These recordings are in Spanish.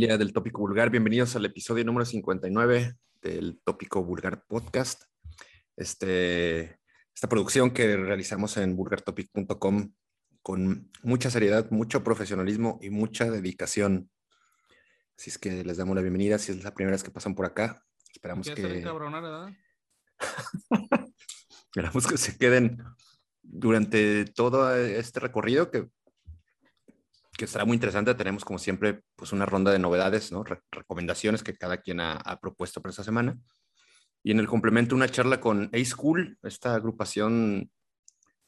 Familia del Tópico Vulgar, bienvenidos al episodio número 59 del Tópico Vulgar Podcast. Este, esta producción que realizamos en vulgartopic.com con mucha seriedad, mucho profesionalismo y mucha dedicación. Así es que les damos la bienvenida si es la primera vez que pasan por acá. Esperamos que... Esperamos que se queden durante todo este recorrido que que estará muy interesante. Tenemos, como siempre, pues una ronda de novedades, ¿no? recomendaciones que cada quien ha, propuesto para esta semana. Y en el complemento, una charla con A-School, esta agrupación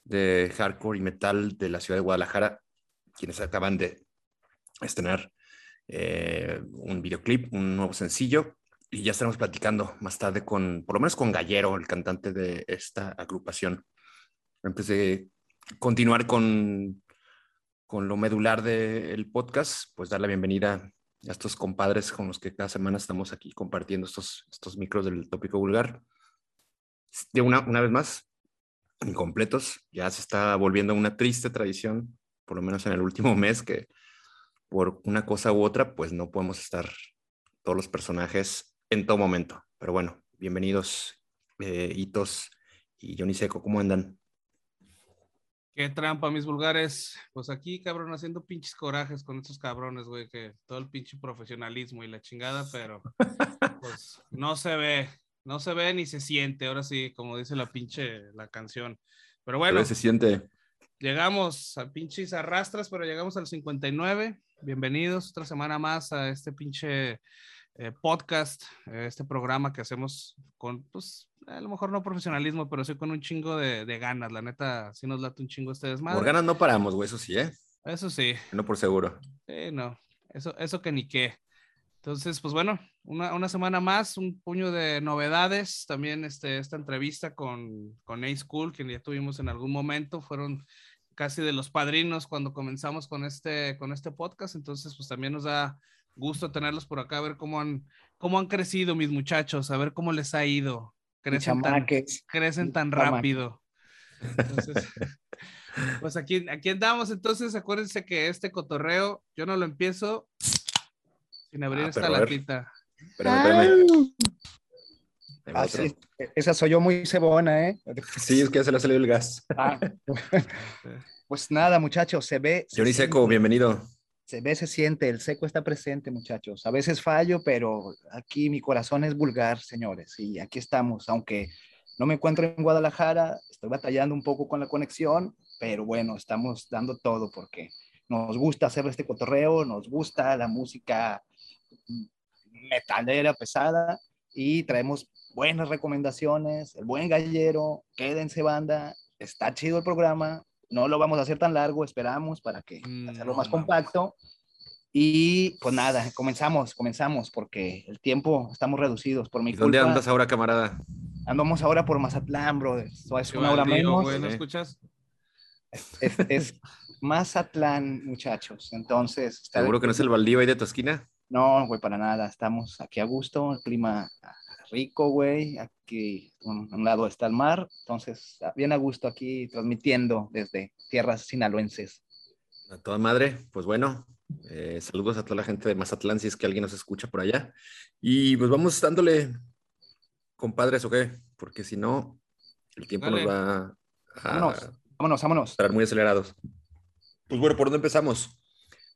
de hardcore y metal de la ciudad de Guadalajara, quienes acaban de estrenar eh, un videoclip, un nuevo sencillo. Y ya estaremos platicando más tarde con, por lo menos con Gallero, el cantante de esta agrupación. Antes de continuar con con lo medular del podcast, pues dar la bienvenida a estos compadres con los que cada semana estamos aquí compartiendo estos, estos micros del tópico vulgar. De una, una vez más, incompletos, ya se está volviendo una triste tradición, por lo menos en el último mes, que por una cosa u otra, pues no podemos estar todos los personajes en todo momento. Pero bueno, bienvenidos, eh, Hitos y Johnny Seco, ¿cómo andan? Qué trampa, mis vulgares. Pues aquí, cabrón, haciendo pinches corajes con estos cabrones, güey, que todo el pinche profesionalismo y la chingada, pero pues no se ve, no se ve ni se siente, ahora sí, como dice la pinche la canción. Pero bueno. se siente. Llegamos a pinches arrastras, pero llegamos al 59. Bienvenidos otra semana más a este pinche eh, podcast, eh, este programa que hacemos con, pues, a lo mejor no profesionalismo, pero sí con un chingo de, ganas. La neta, sí nos late un chingo a ustedes más. Por ganas no paramos, güey, eso sí, ¿eh? Eso sí. No por seguro. Sí, no. Eso, eso que ni qué. Entonces, pues bueno, una, una, semana más, un puño de novedades. También este, esta entrevista con, con A-School, que ya tuvimos en algún momento, fueron casi de los padrinos cuando comenzamos con este, con este podcast. Entonces, pues también nos da gusto tenerlos por acá, a ver cómo han, cómo han crecido mis muchachos, a ver cómo les ha ido. Crecen, tan, crecen tan rápido. Entonces, pues aquí, aquí andamos. Entonces, acuérdense que este cotorreo, yo no lo empiezo sin abrir ah, esta latita. esa soy yo muy cebona, ¿eh? Sí, es que ya se le ha salido el gas. Ah. pues nada, muchachos, se ve. Johnny Seco, bienvenido se ve, se siente, el seco está presente, muchachos. A veces fallo, pero aquí mi corazón es vulgar, señores, y aquí estamos, aunque no me encuentro en Guadalajara, estoy batallando un poco con la conexión, pero bueno, estamos dando todo porque nos gusta hacer este cotorreo, nos gusta la música metalera pesada y traemos buenas recomendaciones, el buen gallero, quédense banda, está chido el programa, no lo vamos a hacer tan largo, esperamos para que mm, hacerlo más compacto. Y pues nada, comenzamos, comenzamos, porque el tiempo estamos reducidos por mi ¿Dónde andas ahora, camarada? Andamos ahora por Mazatlán, bro. es una hora menos. ¿No escuchas? Es, Mazatlán, muchachos. Entonces. ¿Seguro que no es el baldío ahí de tu esquina? No, güey, para nada. Estamos aquí a gusto, el clima rico, güey. Aquí a un lado está el mar, entonces bien a gusto aquí transmitiendo desde tierras sinaloenses. A toda madre, pues bueno, eh, saludos a toda la gente de Mazatlán si es que alguien nos escucha por allá. Y pues vamos dándole, compadres, ¿o qué? Porque si no, el tiempo nos va a... Vámonos, vámonos, vámonos. Estar muy acelerados. Pues bueno, ¿por dónde empezamos?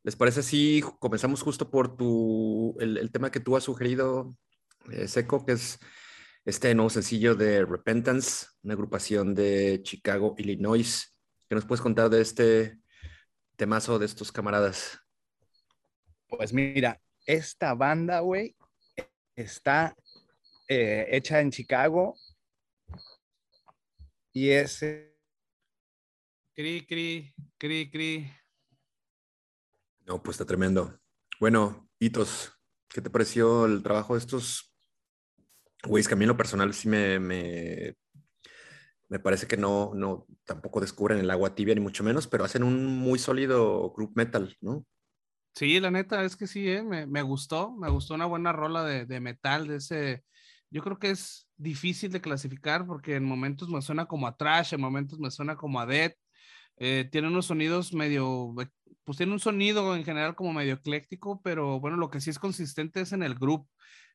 ¿Les parece si comenzamos justo por tu, el, el tema que tú has sugerido, Seco, que es este nuevo sencillo de Repentance, una agrupación de Chicago, Illinois. ¿Qué nos puedes contar de este temazo de estos camaradas? Pues mira, esta banda, güey, está eh, hecha en Chicago y es... Cri, cri, cri, cri. No, pues está tremendo. Bueno, Hitos, ¿qué te pareció el trabajo de estos Güey, que a mí en lo personal sí me, me, me, parece que no, no, tampoco descubren el agua tibia ni mucho menos, pero hacen un muy sólido group metal, ¿no? Sí, la neta es que sí, ¿eh? me, me, gustó, me gustó una buena rola de, de, metal, de ese, yo creo que es difícil de clasificar porque en momentos me suena como a trash, en momentos me suena como a death, Eh, tiene unos sonidos medio, pues tiene un sonido en general como medio ecléctico, pero bueno, lo que sí es consistente es en el grupo.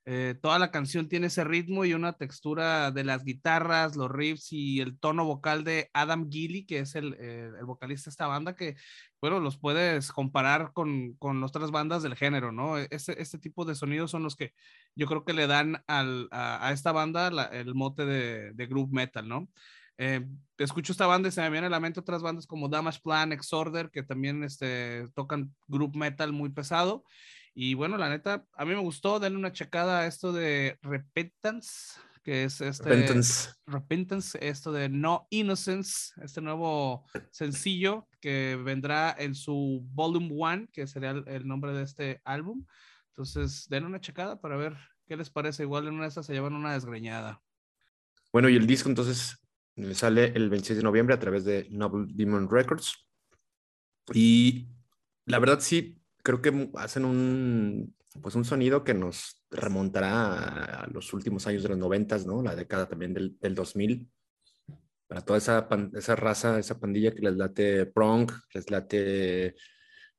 Eh, toda la canción tiene ese ritmo y una textura de las guitarras, los riffs y el tono vocal de Adam Gilly, que es el, eh, el vocalista de esta banda, que, bueno, los puedes comparar con, con otras bandas del género, ¿no? Este, este tipo de sonidos son los que yo creo que le dan al, a, esta banda el mote de, de groove metal, ¿no? Eh, escucho esta banda y se me viene a la mente otras bandas como Damage Plan, Exorder, que también este, tocan group metal muy pesado. Y bueno, la neta, a mí me gustó, darle una checada a esto de Repentance, que es este... Repentance. Repentance, esto de No Innocence, este nuevo sencillo que vendrá en su Volume One, que sería el, nombre de este álbum. Entonces, den una checada para ver qué les parece. Igual en una de esas se llevan una desgreñada. Bueno, y el disco entonces sale el 26 de noviembre a través de Noble Demon Records. Y la verdad sí, creo que hacen un, pues un sonido que nos remontará a los últimos años de los noventas, ¿no? La década también del, del 2000. Para toda esa, esa raza, esa pandilla que les late prong, les late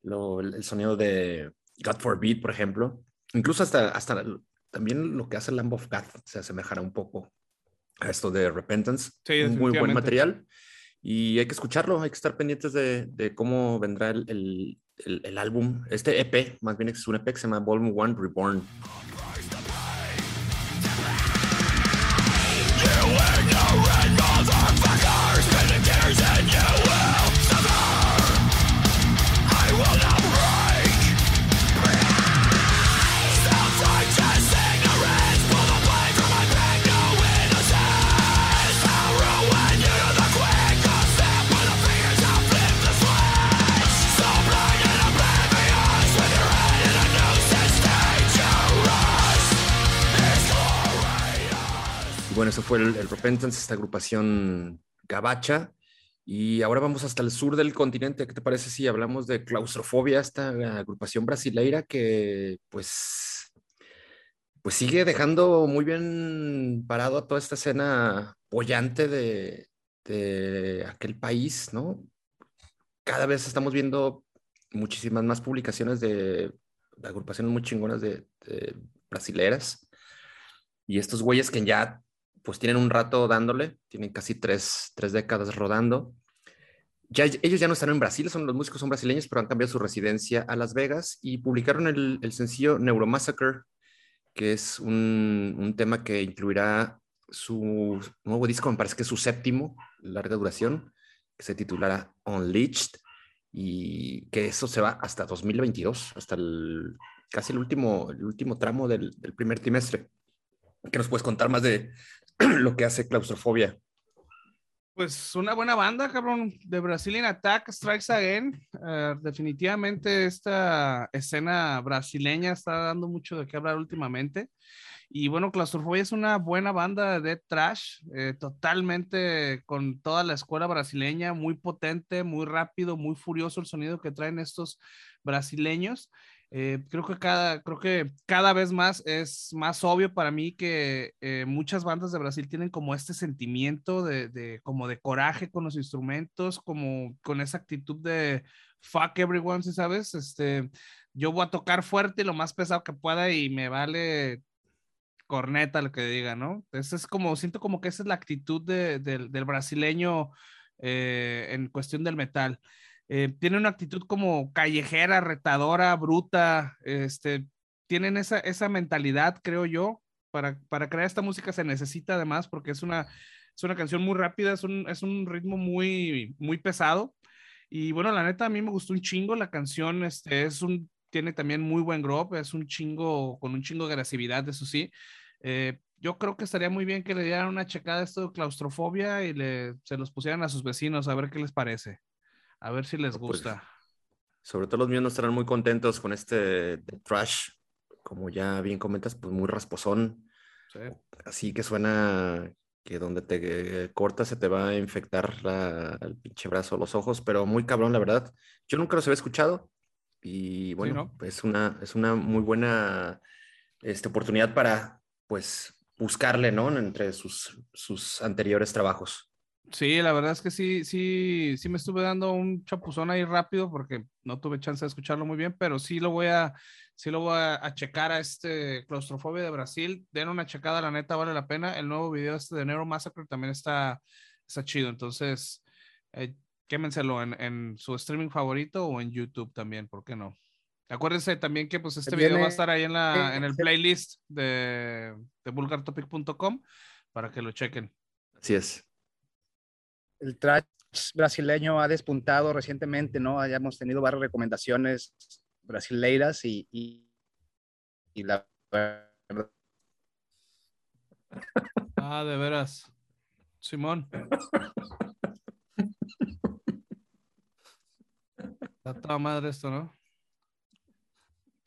el sonido de God Forbid, por ejemplo. Incluso hasta, hasta también lo que hace Lamb of God se asemejará un poco a esto de Repentance. Sí, un muy buen material. Y hay que escucharlo, hay que estar pendientes de, de cómo vendrá el, el, álbum, este EP, más bien es un EP que se llama Volume One Reborn. Eso fue el, Repentance, esta agrupación gabacha. Y ahora vamos hasta el sur del continente. ¿Qué te parece si hablamos de claustrofobia, esta agrupación brasileira que pues, pues sigue dejando muy bien parado a toda esta escena pollante de, de aquel país, ¿no? Cada vez estamos viendo muchísimas más publicaciones de, agrupaciones muy chingonas de, de brasileras. Y estos güeyes que ya pues tienen un rato dándole, tienen casi tres, tres décadas rodando. Ya, ellos ya no están en Brasil, son los músicos son brasileños, pero han cambiado su residencia a Las Vegas y publicaron el, el sencillo Neuromassacre, que es un, un, tema que incluirá su nuevo disco, me parece que es su séptimo, larga duración, que se titulará Unleashed, y que eso se va hasta 2022, hasta el, casi el último, el último tramo del, del primer trimestre. ¿Qué nos puedes contar más de, lo que hace claustrofobia. Pues una buena banda, cabrón, de Brazilian Attack Strikes Again. Uh, definitivamente esta escena brasileña está dando mucho de qué hablar últimamente. Y bueno, Claustrofobia es una buena banda de trash, eh, totalmente con toda la escuela brasileña, muy potente, muy rápido, muy furioso el sonido que traen estos brasileños. Eh, creo que cada, creo que cada vez más es más obvio para mí que eh, muchas bandas de Brasil tienen como este sentimiento de, de, como de coraje con los instrumentos, como con esa actitud de fuck everyone, si sabes, este, yo voy a tocar fuerte lo más pesado que pueda y me vale corneta lo que diga, ¿no? Eso es como, siento como que esa es la actitud de, del brasileño eh, en cuestión del metal. Eh, tienen una actitud como callejera, retadora, bruta, este, tienen esa, esa mentalidad, creo yo. Para, para crear esta música se necesita además porque es una, es una canción muy rápida, es un, es un ritmo muy, muy pesado. Y bueno, la neta, a mí me gustó un chingo la canción, este, es un, tiene también muy buen groove, es un chingo, con un chingo de agresividad, eso sí. Eh, yo creo que estaría muy bien que le dieran una checada a esto de claustrofobia y le, se los pusieran a sus vecinos a ver qué les parece. A ver si les pues, gusta. sobre todo los míos no estarán muy contentos con este trash, como ya bien comentas, pues muy rasposón. Así que suena que donde te cortas se te va a infectar el pinche brazo, los ojos, pero muy cabrón, la verdad. Yo nunca los había escuchado y bueno, es, una, es una muy buena este, oportunidad para, pues, buscarle, ¿no? Entre sus, sus anteriores trabajos. Sí, la verdad es que sí, sí, sí me estuve dando un chapuzón ahí rápido porque no tuve chance de escucharlo muy bien, pero sí lo voy a, sí lo voy a, checar a este Claustrofobia de Brasil. Den una checada, la neta vale la pena. El nuevo video este de Nero Massacre también está, está chido. Entonces, eh, quémenselo en, en, su streaming favorito o en YouTube también, ¿por qué no? Acuérdense también que pues este video va a estar ahí en, la, en el playlist de, de vulgartopic.com para que lo chequen. Así es el trash brasileño ha despuntado recientemente, ¿no? Hayamos tenido varias recomendaciones brasileiras y, y, la Ah, de veras. Simón. Está toda madre esto, ¿no?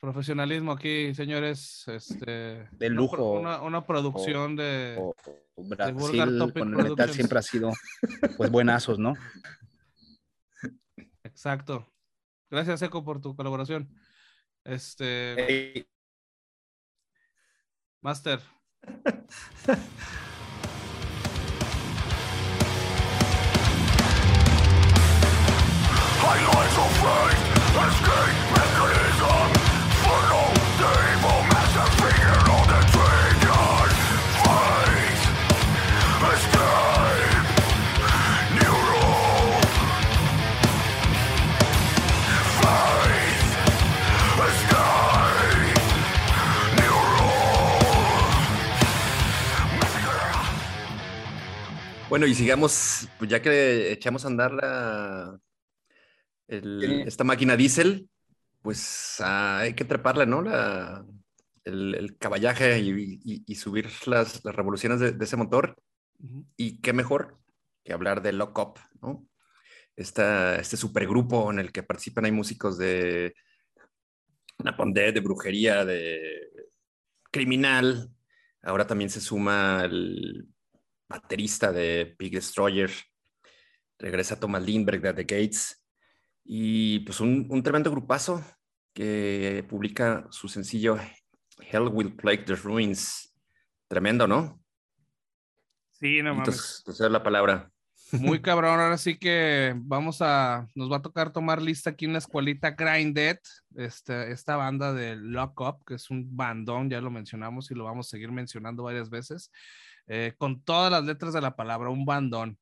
Profesionalismo aquí, señores. Este, de lujo. Una, una producción de, Brasil con el metal siempre ha sido pues buenazos, ¿no? Exacto. Gracias, Eco, por tu colaboración. Este. Master. Highlights of faith, escape Bueno, y sigamos, pues ya que echamos a andar la, esta máquina diésel, pues ah, hay que treparle, ¿no? La, el, caballaje y, subir las, revoluciones de, ese motor. Y qué mejor que hablar de Lock Up, ¿no? Esta, este supergrupo en el que participan hay músicos de Napondé, de brujería, de criminal. Ahora también se suma el baterista de Big Destroyer. Regresa Thomas Lindbergh de The Gates. Y pues un, un tremendo grupazo que publica su sencillo Hell Will Plague the Ruins. Tremendo, ¿no? Sí, no mames. Entonces, la palabra. Muy cabrón, ahora sí que vamos a, nos va a tocar tomar lista aquí en la escuelita Grinded, este, esta banda de Lock Up, que es un bandón, ya lo mencionamos y lo vamos a seguir mencionando varias veces, eh, con todas las letras de la palabra, un bandón.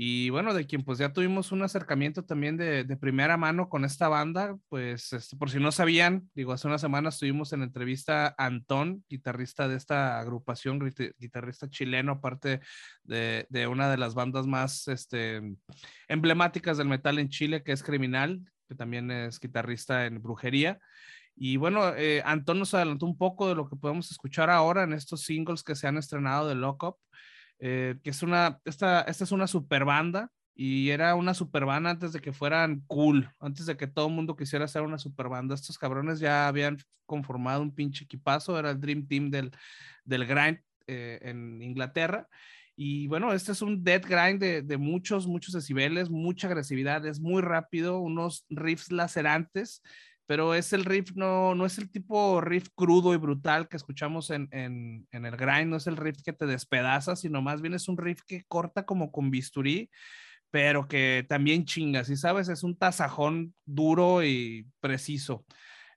Y bueno, de quien pues ya tuvimos un acercamiento también de, primera mano con esta banda, pues este, por si no sabían, digo, hace unas semanas estuvimos en entrevista a Antón, guitarrista de esta agrupación, guitarrista chileno, aparte de, de, una de las bandas más este, emblemáticas del metal en Chile, que es Criminal, que también es guitarrista en Brujería. Y bueno, eh, Antón nos adelantó un poco de lo que podemos escuchar ahora en estos singles que se han estrenado de Lock Up. Eh, que es una, esta, esta es una super banda y era una super banda antes de que fueran cool, antes de que todo el mundo quisiera hacer una super banda. Estos cabrones ya habían conformado un pinche equipazo, era el Dream Team del, del grind eh, en Inglaterra. Y bueno, este es un dead grind de, de, muchos, muchos decibeles, mucha agresividad, es muy rápido, unos riffs lacerantes pero es el riff, no, no es el tipo riff crudo y brutal que escuchamos en, en, en, el grind, no es el riff que te despedaza, sino más bien es un riff que corta como con bisturí, pero que también chinga, si sabes, es un tasajón duro y preciso.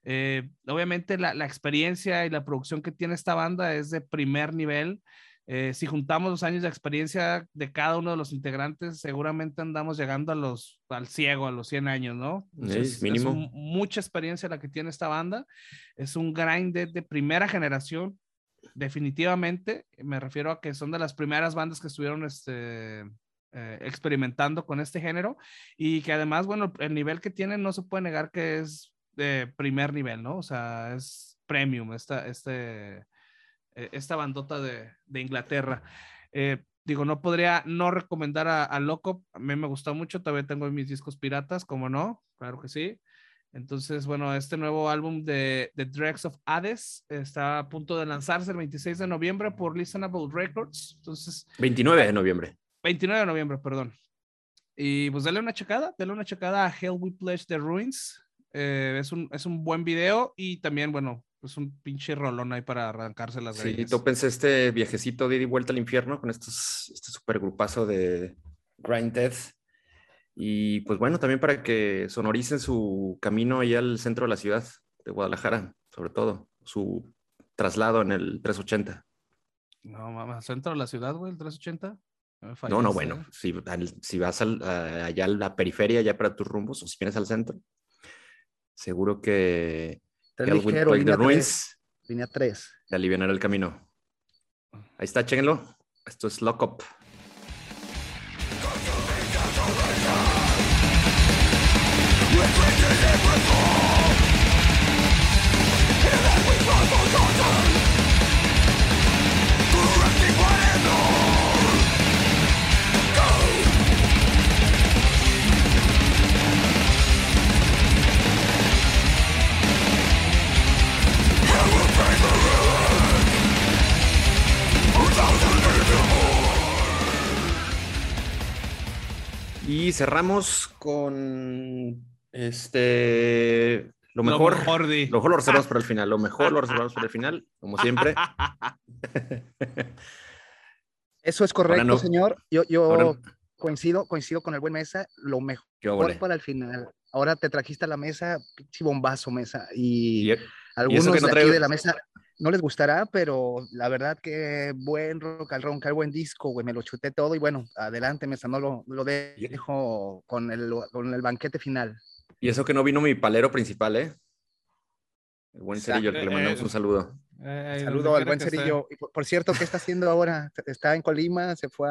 Eh, obviamente la, la, experiencia y la producción que tiene esta banda es de primer nivel. Eh, si juntamos los años de experiencia de cada uno de los integrantes, seguramente andamos llegando a los, al ciego, a los 100 años, ¿no? es mínimo. mucha experiencia la que tiene esta banda. Es un grind de, primera generación, definitivamente. Me refiero a que son de las primeras bandas que estuvieron este, eh, experimentando con este género y que además, bueno, el nivel que tienen no se puede negar que es de primer nivel, ¿no? O sea, es premium, esta, este eh, esta bandota de, Inglaterra. Eh, digo, no podría no recomendar a, Loco, a mí me gusta mucho, todavía tengo mis discos piratas, como no, claro que sí. Entonces, bueno, este nuevo álbum de The Dregs of Hades está a punto de lanzarse el 26 de noviembre por Listenable Records. Entonces, 29 de noviembre. 29 de noviembre, perdón. Y pues dale una checada, dale una checada a Hell We Pledge the Ruins. Eh, es, un, es un buen video y también, bueno, es un pinche rolón ahí para arrancarse las Sí, tú pensé este viajecito de ida y vuelta al infierno con estos, este supergrupazo de, Grind Death. Y pues bueno, también para que sonoricen su camino allá al centro de la ciudad de Guadalajara, sobre todo, su traslado en el 380. No, mamá, centro de la ciudad, güey, el 380. No, no, bueno, si, si vas allá a la periferia, ya para tus rumbos, o si vienes al centro, seguro que ligero, línea, Ruins, 3, línea 3. Te aliviará el camino. Ahí está, chéquenlo. Esto es Lock Y cerramos con este lo mejor. Lo mejor, lo, mejor lo reservamos para el final. Lo mejor lo reservamos para el final, como siempre. Eso es correcto, señor. Yo, yo coincido, coincido con el buen mesa. Lo mejor para el final. Ahora te trajiste a la mesa, pinche bombazo mesa. Y, algunos de aquí de la mesa no les gustará, pero la verdad que buen rock al roncar, buen disco, güey, me lo chuté todo y bueno, adelante, Mesa, no lo, lo dejo con el, con el banquete final. Y eso que no vino mi palero principal, ¿eh? El buen Cerillo, que le mandamos un saludo. Eh, saludo al buen Cerillo. por, cierto, ¿qué está haciendo ahora? Está en Colima, se fue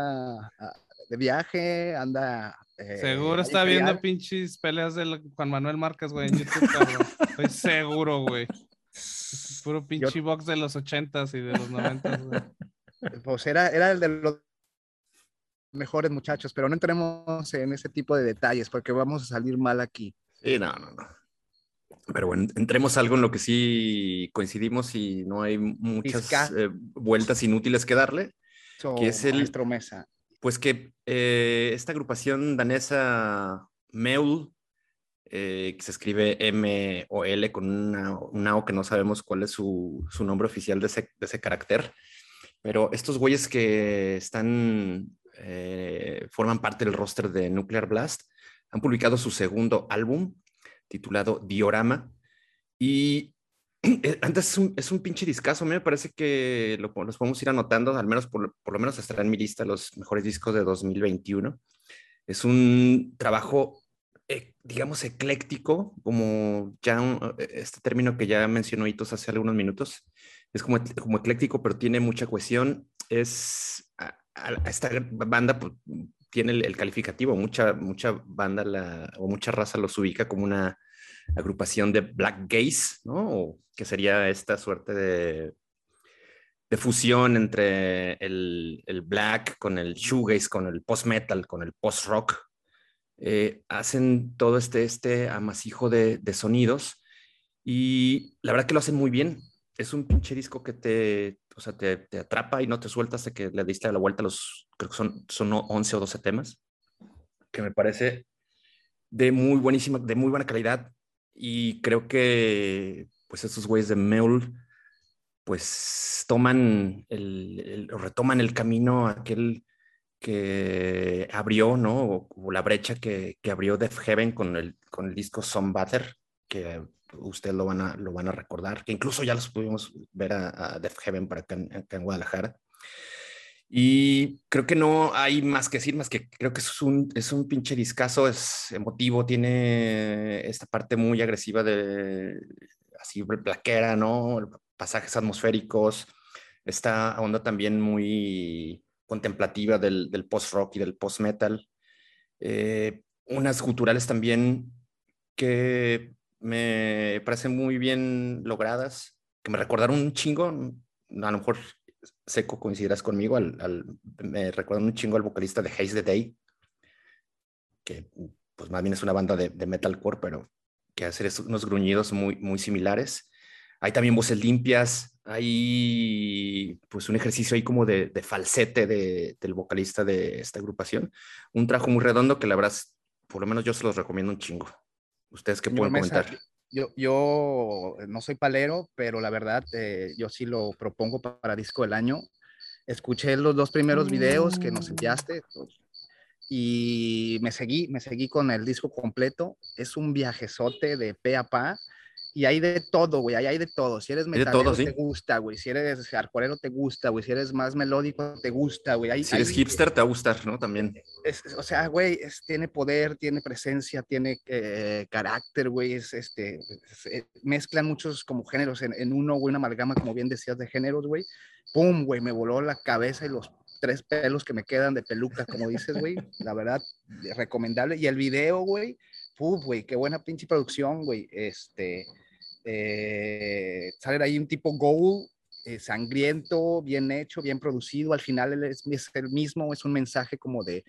de viaje, anda... Eh, seguro está viendo pinches peleas de Juan Manuel Márquez, güey, en YouTube, cabrón. Estoy seguro, güey. Puro pinche box de los ochentas y de los noventas, Pues era, era el de los mejores muchachos, pero no entremos en ese tipo de detalles porque vamos a salir mal aquí. Sí, no, no, no. Pero bueno, entremos algo en lo que sí coincidimos y no hay muchas eh, vueltas inútiles que darle. que es el Mesa. Pues que eh, esta agrupación danesa Meul eh, que se escribe M o L con una, O que no sabemos cuál es su, nombre oficial de ese, carácter. Pero estos güeyes que están, eh, forman parte del roster de Nuclear Blast, han publicado su segundo álbum titulado Diorama. Y eh, antes es un, pinche discazo. A mí me parece que lo, los podemos ir anotando, al menos por, por, lo menos estará en mi lista los mejores discos de 2021. Es un trabajo digamos, ecléctico, como ya eh, este término que ya mencionó Hitos hace algunos minutos, es como, como ecléctico, pero tiene mucha cohesión. Es, a, esta banda pues, tiene el, calificativo, mucha, mucha banda la, o mucha raza los ubica como una agrupación de black gaze, ¿no? Que sería esta suerte de, de fusión entre el, el, black con el shoegaze, con el post-metal, con el post-rock, eh, hacen todo este, este amasijo de, sonidos y la verdad que lo hacen muy bien. Es un pinche disco que te, o sea, te, atrapa y no te sueltas de que le diste la vuelta a los, creo que son, son 11 o 12 temas, que me parece de muy buenísima, de muy buena calidad y creo que pues estos güeyes de Meul pues toman el, retoman el camino aquel que abrió, ¿no? O, la brecha que, abrió Def Heaven con el, con el disco Some Butter, que ustedes lo van, a, lo van a recordar, que incluso ya los pudimos ver a, Def Heaven para acá en, Guadalajara. Y creo que no hay más que decir, más que creo que es un, es un pinche discazo, es emotivo, tiene esta parte muy agresiva de así plaquera, ¿no? Pasajes atmosféricos, esta onda también muy contemplativa del, post-rock y del post-metal. Eh, unas culturales también que me parecen muy bien logradas, que me recordaron un chingo, a lo mejor Seco coincidirás conmigo, al, me recuerdan un chingo al vocalista de Haze the Day, que pues más bien es una banda de, de metalcore, pero que hace unos gruñidos muy, muy similares. Hay también voces limpias, hay pues un ejercicio ahí como de, falsete del vocalista de esta agrupación. Un trabajo muy redondo que la verdad, por lo menos yo se los recomiendo un chingo. ¿Ustedes qué pueden comentar? Yo, yo no soy palero, pero la verdad eh, yo sí lo propongo para disco del año. Escuché los dos primeros videos que nos enviaste y me seguí, me seguí con el disco completo. Es un viajezote de pe a pa y hay de todo, güey, ahí hay de todo. Si eres metalero, te gusta, güey. Si eres hardcore, te gusta, güey. Si eres más melódico, te gusta, güey. si eres hipster, te va a gustar, ¿no? También. o sea, güey, tiene poder, tiene presencia, tiene eh, carácter, güey. Es, este, eh, mezclan muchos como géneros en, en uno, güey, una amalgama, como bien decías, de géneros, güey. Pum, güey, me voló la cabeza y los tres pelos que me quedan de peluca, como dices, güey. La verdad, recomendable. Y el video, güey, Uf, güey, qué buena pinche producción, güey. Este, eh, sale ahí un tipo Goal, eh, sangriento, bien hecho, bien producido. Al final es, el mismo, es un mensaje como de,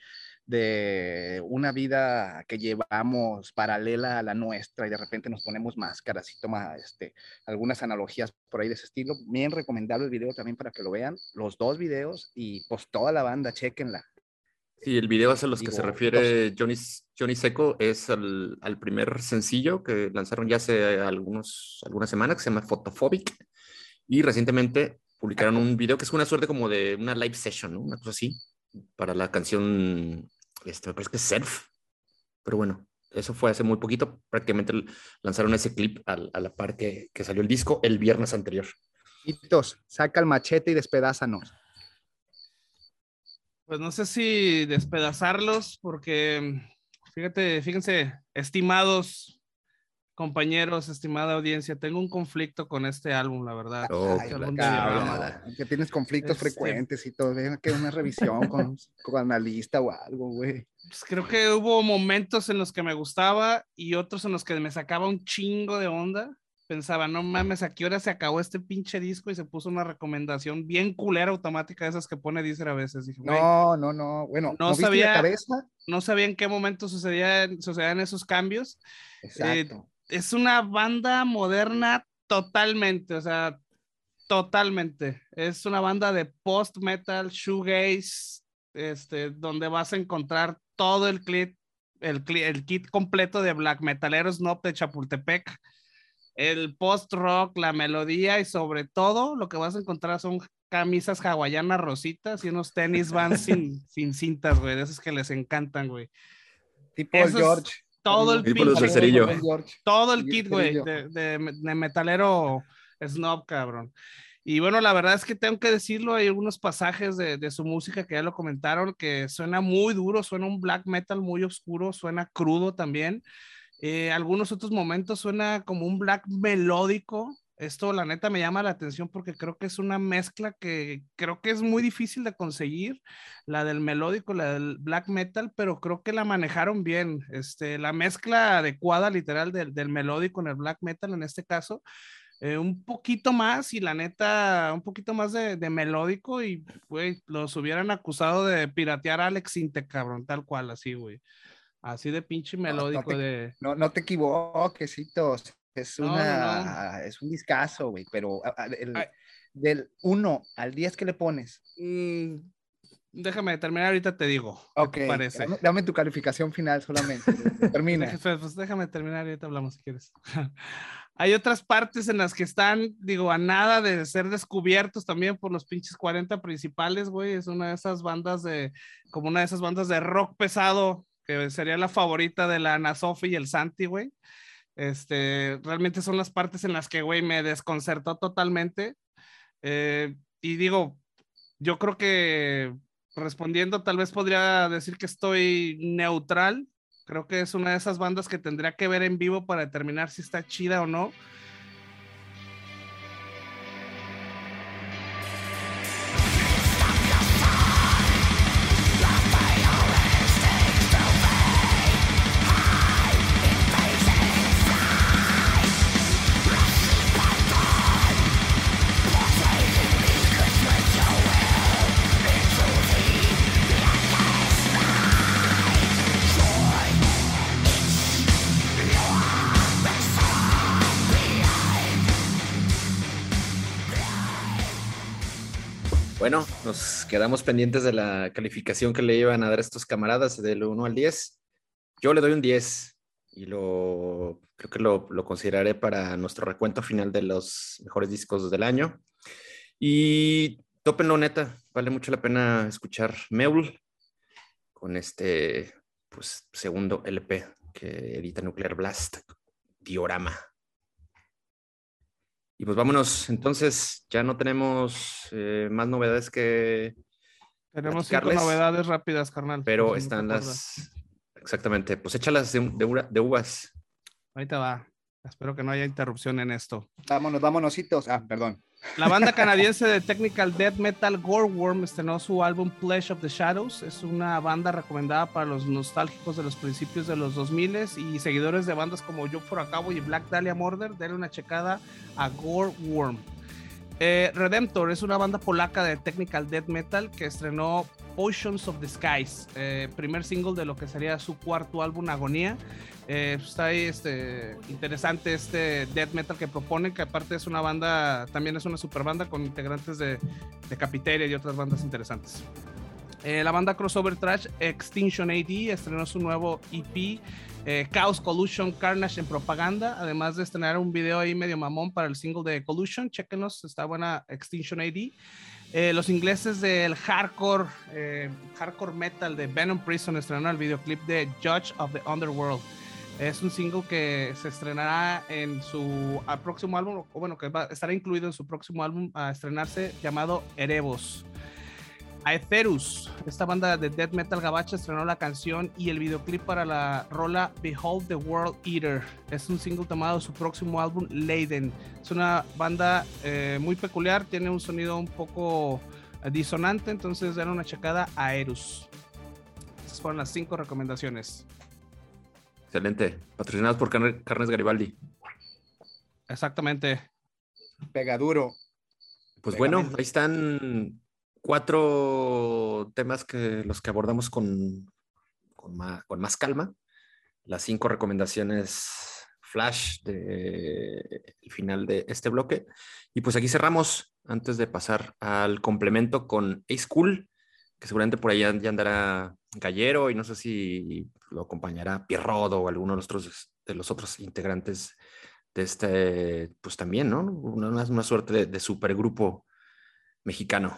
de una vida que llevamos paralela a la nuestra y de repente nos ponemos máscaras y toma este, algunas analogías por ahí de ese estilo. Bien recomendable el video también para que lo vean, los dos videos y pues toda la banda, chequenla. Sí, el video a los que se refiere Johnny, Johnny Seco es al, al, primer sencillo que lanzaron ya hace algunos, algunas semanas, que se llama Photophobic. Y recientemente publicaron un video que es una suerte como de una live session, ¿no? Una cosa así, para la canción, este, me parece que es Surf. Pero bueno, eso fue hace muy poquito. Prácticamente lanzaron ese clip a, a la par que, que, salió el disco el viernes anterior. Hitos, saca el machete y despedázanos pues no sé si despedazarlos, porque fíjate, fíjense, estimados compañeros, estimada audiencia, tengo un conflicto con este álbum, la verdad. Oh, que tienes conflictos este frecuentes y todo, que una revisión con, con analista o algo, güey. Pues creo que hubo momentos en los que me gustaba y otros en los que me sacaba un chingo de onda pensaba, no mames, ¿a qué hora se acabó este pinche disco? Y se puso una recomendación bien culera automática de esas que pone Deezer a veces. no, no, no, bueno, no sabía, no sabía en qué momento sucedían, sucedían esos cambios. Exacto. Eh, es una banda moderna totalmente, o sea, totalmente. Es una banda de post-metal, shoegaze, este, donde vas a encontrar todo el kit, el, el kit completo de black metaleros no de Chapultepec el post-rock, la melodía y sobre todo lo que vas a encontrar son camisas hawaianas rositas y unos tenis van sin, sin cintas, güey, de esos que les encantan, güey. Tipo George. Todo el, todo el kit, güey, de, de, metalero snob, cabrón. Y bueno, la verdad es que tengo que decirlo, hay algunos pasajes de, de, su música que ya lo comentaron, que suena muy duro, suena un black metal muy oscuro, suena crudo también. Eh, algunos otros momentos suena como un black melódico. Esto la neta me llama la atención porque creo que es una mezcla que creo que es muy difícil de conseguir, la del melódico, la del black metal, pero creo que la manejaron bien. Este, la mezcla adecuada literal del, del melódico en el black metal en este caso. Eh, un poquito más y la neta, un poquito más de, de melódico y, güey, los hubieran acusado de piratear a Alex Inte, cabrón, tal cual, así, güey. Así de pinche melódico no, te, de. No, no te equivoques, Es una. es un discazo, güey. Pero del 1 al 10 que le pones. Mm, déjame terminar, ahorita te digo. Ok. parece? Dame, tu calificación final solamente. Termina. Pues, pues, déjame terminar, ahorita hablamos si quieres. Hay otras partes en las que están, digo, a nada de ser descubiertos también por los pinches 40 principales, güey. Es una de esas bandas de, como una de esas bandas de rock pesado sería la favorita de la Ana Sofi y el Santi, güey. Este, realmente son las partes en las que, güey, me desconcertó totalmente. Eh, y digo, yo creo que respondiendo, tal vez podría decir que estoy neutral. Creo que es una de esas bandas que tendría que ver en vivo para determinar si está chida o no. Nos quedamos pendientes de la calificación que le iban a dar estos camaradas del 1 al 10. Yo le doy un 10 y lo creo que lo, consideraré para nuestro recuento final de los mejores discos del año. Y tópenlo, neta, vale mucho la pena escuchar Meul con este pues, segundo LP que edita Nuclear Blast, Diorama. Y pues vámonos, entonces ya no tenemos eh, más novedades que... Tenemos cinco novedades rápidas, carnal. Pero están las... Exactamente, pues échalas de, de, de uvas. Ahorita va. Espero que no haya interrupción en esto. Vámonos, vámonos. Ah, perdón. La banda canadiense de technical death metal Goreworm estrenó su álbum Pledge of the Shadows. Es una banda recomendada para los nostálgicos de los principios de los 2000 y seguidores de bandas como Yo for a Cabo y Black Dahlia Murder. Denle una checada a Goreworm. Eh, Redemptor es una banda polaca de technical death metal que estrenó Potions of the Skies, eh, primer single de lo que sería su cuarto álbum Agonía. Eh, pues, está ahí este, interesante este death metal que propone, que aparte es una banda, también es una super banda con integrantes de, de Capiteria y otras bandas interesantes. La banda crossover trash Extinction AD estrenó su nuevo EP eh, Chaos Collusion Carnage en propaganda, además de estrenar un video ahí medio mamón para el single de Collusion, chequenos, está buena Extinction AD. los ingleses del hardcore, hardcore metal de Venom Prison estrenaron el videoclip de Judge of the Underworld. Es un single que se estrenará en su próximo álbum, o bueno, que estará incluido en su próximo álbum a estrenarse llamado Erebos. Aetherus, esta banda de death metal gabacha, estrenó la canción y el videoclip para la rola Behold the World Eater. Es un single tomado de su próximo álbum Leiden. Es una banda eh, muy peculiar, tiene un sonido un poco disonante, entonces era una checada a Aerus. Esas fueron las cinco recomendaciones. Excelente. Patrocinados por Carnes Garibaldi. Exactamente. Pegaduro. Pues bueno, ahí están cuatro temas que los que abordamos con, con, más, calma. Las cinco recomendaciones flash del final de este bloque. Y pues aquí cerramos antes de pasar al complemento con A School, que seguramente por ahí ya andará Gallero y no sé si lo acompañará Pierrodo o alguno de los otros, de los otros integrantes de este, pues también, ¿no? Una, una suerte de, de supergrupo mexicano.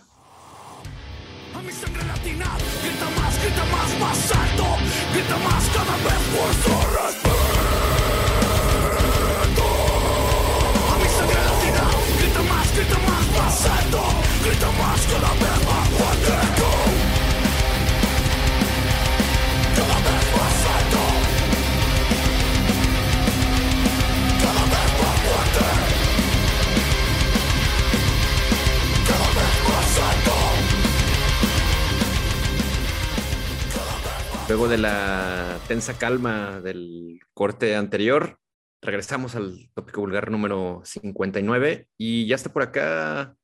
Mi sangre latina, grita más, grita más, más alto, grita más cada vez por su respeto. A mi sangre latina, grita más, grita más, más alto, grita más cada vez Luego de la tensa calma del corte anterior, regresamos al tópico vulgar número 59 y ya está por acá,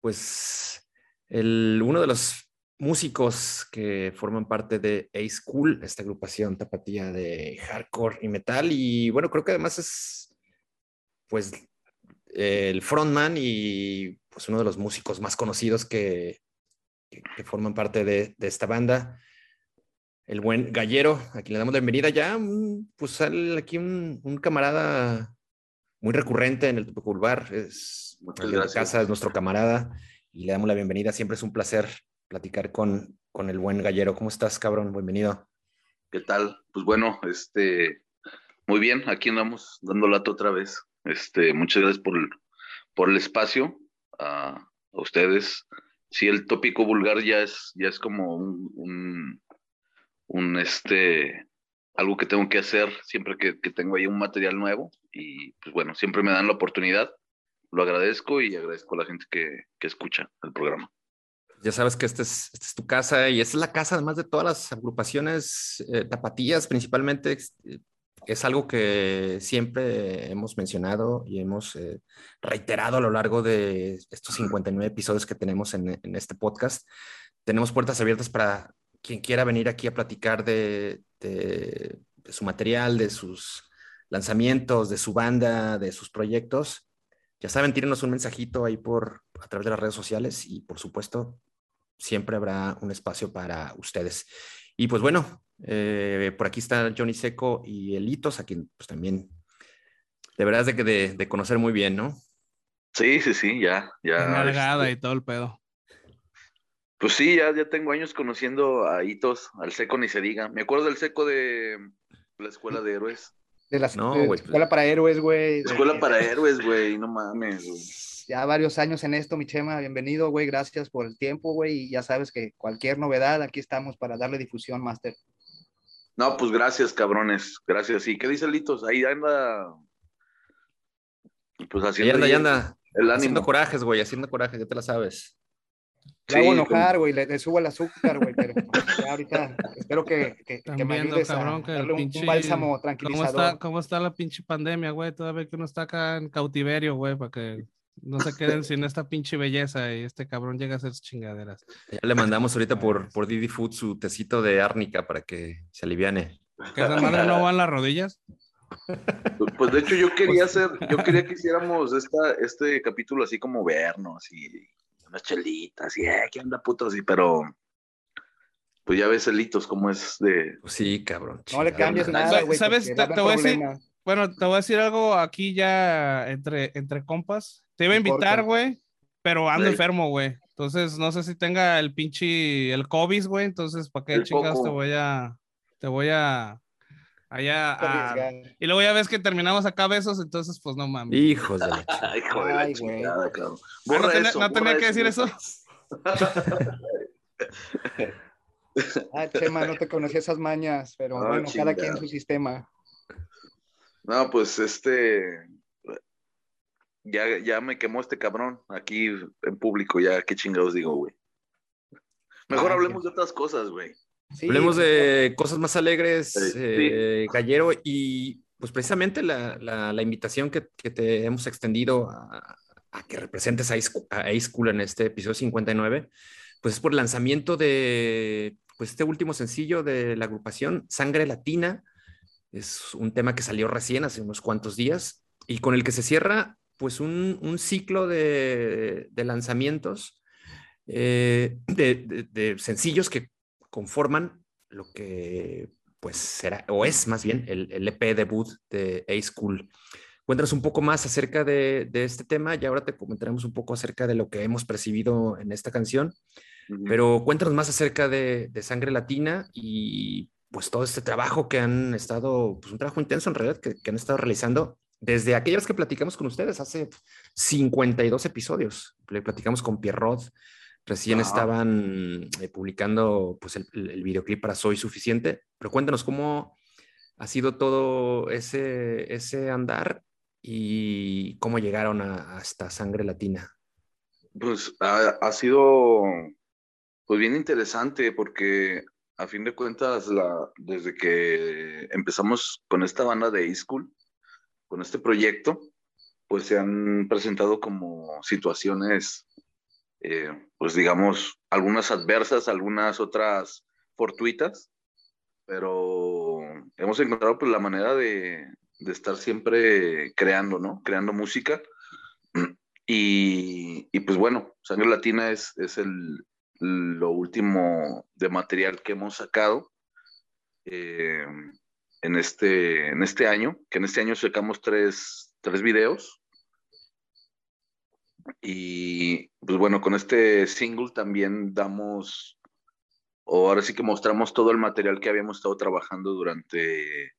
pues, el, uno de los músicos que forman parte de A School, esta agrupación tapatía de hardcore y metal. Y bueno, creo que además es, pues, el frontman y pues uno de los músicos más conocidos que, que, forman parte de esta banda el buen Gallero, a quien le damos la bienvenida ya, pues sale aquí un, camarada muy recurrente en el Tópico es de casa, es nuestro camarada, y le damos la bienvenida, siempre es un placer platicar con, con el buen Gallero. ¿Cómo estás, cabrón? Bienvenido. ¿Qué tal? Pues bueno, este, muy bien, aquí andamos dando lato otra vez. Este, muchas gracias por el, por el espacio a, a ustedes. Sí, el tópico vulgar ya es, ya es como un un este algo que tengo que hacer siempre que, tengo ahí un material nuevo y pues bueno, siempre me dan la oportunidad, lo agradezco y agradezco a la gente que, escucha el programa. Ya sabes que esta es, esta es tu casa y esta es la casa además de todas las agrupaciones eh, tapatías principalmente. Es algo que siempre hemos mencionado y hemos eh, reiterado a lo largo de estos 59 episodios que tenemos en, en este podcast. Tenemos puertas abiertas para quien quiera venir aquí a platicar de, su material, de sus lanzamientos, de su banda, de sus proyectos, ya saben, tírenos un mensajito ahí por a través de las redes sociales y por supuesto siempre habrá un espacio para ustedes. Y pues bueno, eh, por aquí está Johnny Seco y Elitos, a quien pues también de verdad es de, de, conocer muy bien, ¿no? Sí, sí, sí, ya, ya. Este y todo el pedo. Pues sí, ya, ya tengo años conociendo a Hitos, al seco ni se diga. Me acuerdo del seco de la escuela de héroes. De la No, de güey, pues. escuela para héroes, güey. de- Escuela para héroes, güey, no mames, güey. Ya varios años en esto, mi Chema. Bienvenido, güey. Gracias por el tiempo, güey. Y ya sabes que cualquier novedad, aquí estamos para darle difusión, Master. No, pues gracias, cabrones. Gracias. ¿Y qué dice Litos? Ahí anda. Pues Ahí haciendo anda, ahí anda. el Haciendo ánimo. corajes, güey, haciendo corajes, ya te la sabes. Le hago enojar, güey. Le, le subo el azúcar, güey. Pero ya ahorita espero que, que, me ayudes cabrón, a darle un, un pinche- bálsamo ¿Cómo tranquilizador. está, ¿Cómo está la pinche pandemia, güey? Todavía que uno está acá en cautiverio, güey, para que no se queden sin esta pinche belleza y este cabrón llega a hacer sus chingaderas. Ya le mandamos ahorita por, por Didi Food su tecito de árnica para que se aliviane. ¿Que esa madre no va en las rodillas? Pues de hecho yo quería hacer, yo quería que hiciéramos esta, este capítulo así como vernos y unas chelitas y eh, ¿qué onda puto? Así, pero pues ya ves Litos cómo es de... Pues sí, cabrón. No le cambies nada, güey. ¿Sabes? Te- te voy a decir-. Bueno, te voy a decir algo aquí ya entre, entre compas. Te iba a invitar, güey, pero ando enfermo, güey. Entonces, no sé si tenga el pinche, el COVID, güey. Entonces, ¿para qué El chingados te coco. voy a, te voy a, allá a... Arriesgar. Y luego ya ves que terminamos acá besos, entonces, pues no mames. Hijos de la ch- Ay, hijo de la Ay, güey. chingada, cabrón. Ah, no tenía- eso, no tenía borra que decir eso. Ah, Chema, no te conocía esas mañas, pero Ah, bueno, cada quien su sistema. No, pues este. Ya, ya me quemó este cabrón aquí en público, ya qué chingados digo, güey. Mejor Ah, hablemos de otras cosas, güey. Sí, Hablemos de cosas más alegres, Sí. eh, Gallero, y pues precisamente la, la- la invitación que, que te hemos extendido a, a que representes a Ace, a Ace School en este episodio 59, pues es por el lanzamiento de pues este último sencillo de la agrupación, Sangre Latina. Es un tema que salió recién, hace unos cuantos días, y con el que se cierra pues un, un ciclo de, de lanzamientos eh, de, de- de sencillos que conforman lo que pues será, o es más bien el, el EP debut de A School. Cuéntanos un poco más acerca de, de este tema y ahora te comentaremos un poco acerca de lo que hemos percibido en esta canción, pero cuéntanos más acerca de, de Sangre Latina y pues todo este trabajo que han estado, pues un trabajo intenso en realidad que, que han estado realizando desde aquella vez que platicamos con ustedes hace 52 episodios. Le platicamos con Pierrot, recién Ajá. estaban eh, publicando pues el, el- el videoclip para Soy Suficiente, pero cuéntanos cómo ha sido todo ese, ese andar y cómo llegaron a, hasta Sangre Latina. Pues ha, ha sido pues bien interesante porque a fin de cuentas la, desde que empezamos con esta banda de E-School, con este proyecto, pues se han presentado como situaciones, eh, pues digamos, algunas adversas, algunas otras fortuitas, pero hemos encontrado pues la manera de, de estar siempre creando, ¿no? Creando música. Y, y, pues bueno, Sangre Latina es, es el, lo último de material que hemos sacado eh, en, este, en este año, que en este año sacamos tres, tres videos. Y pues bueno, con este single también damos, o ahora sí que mostramos todo el material que habíamos estado trabajando durante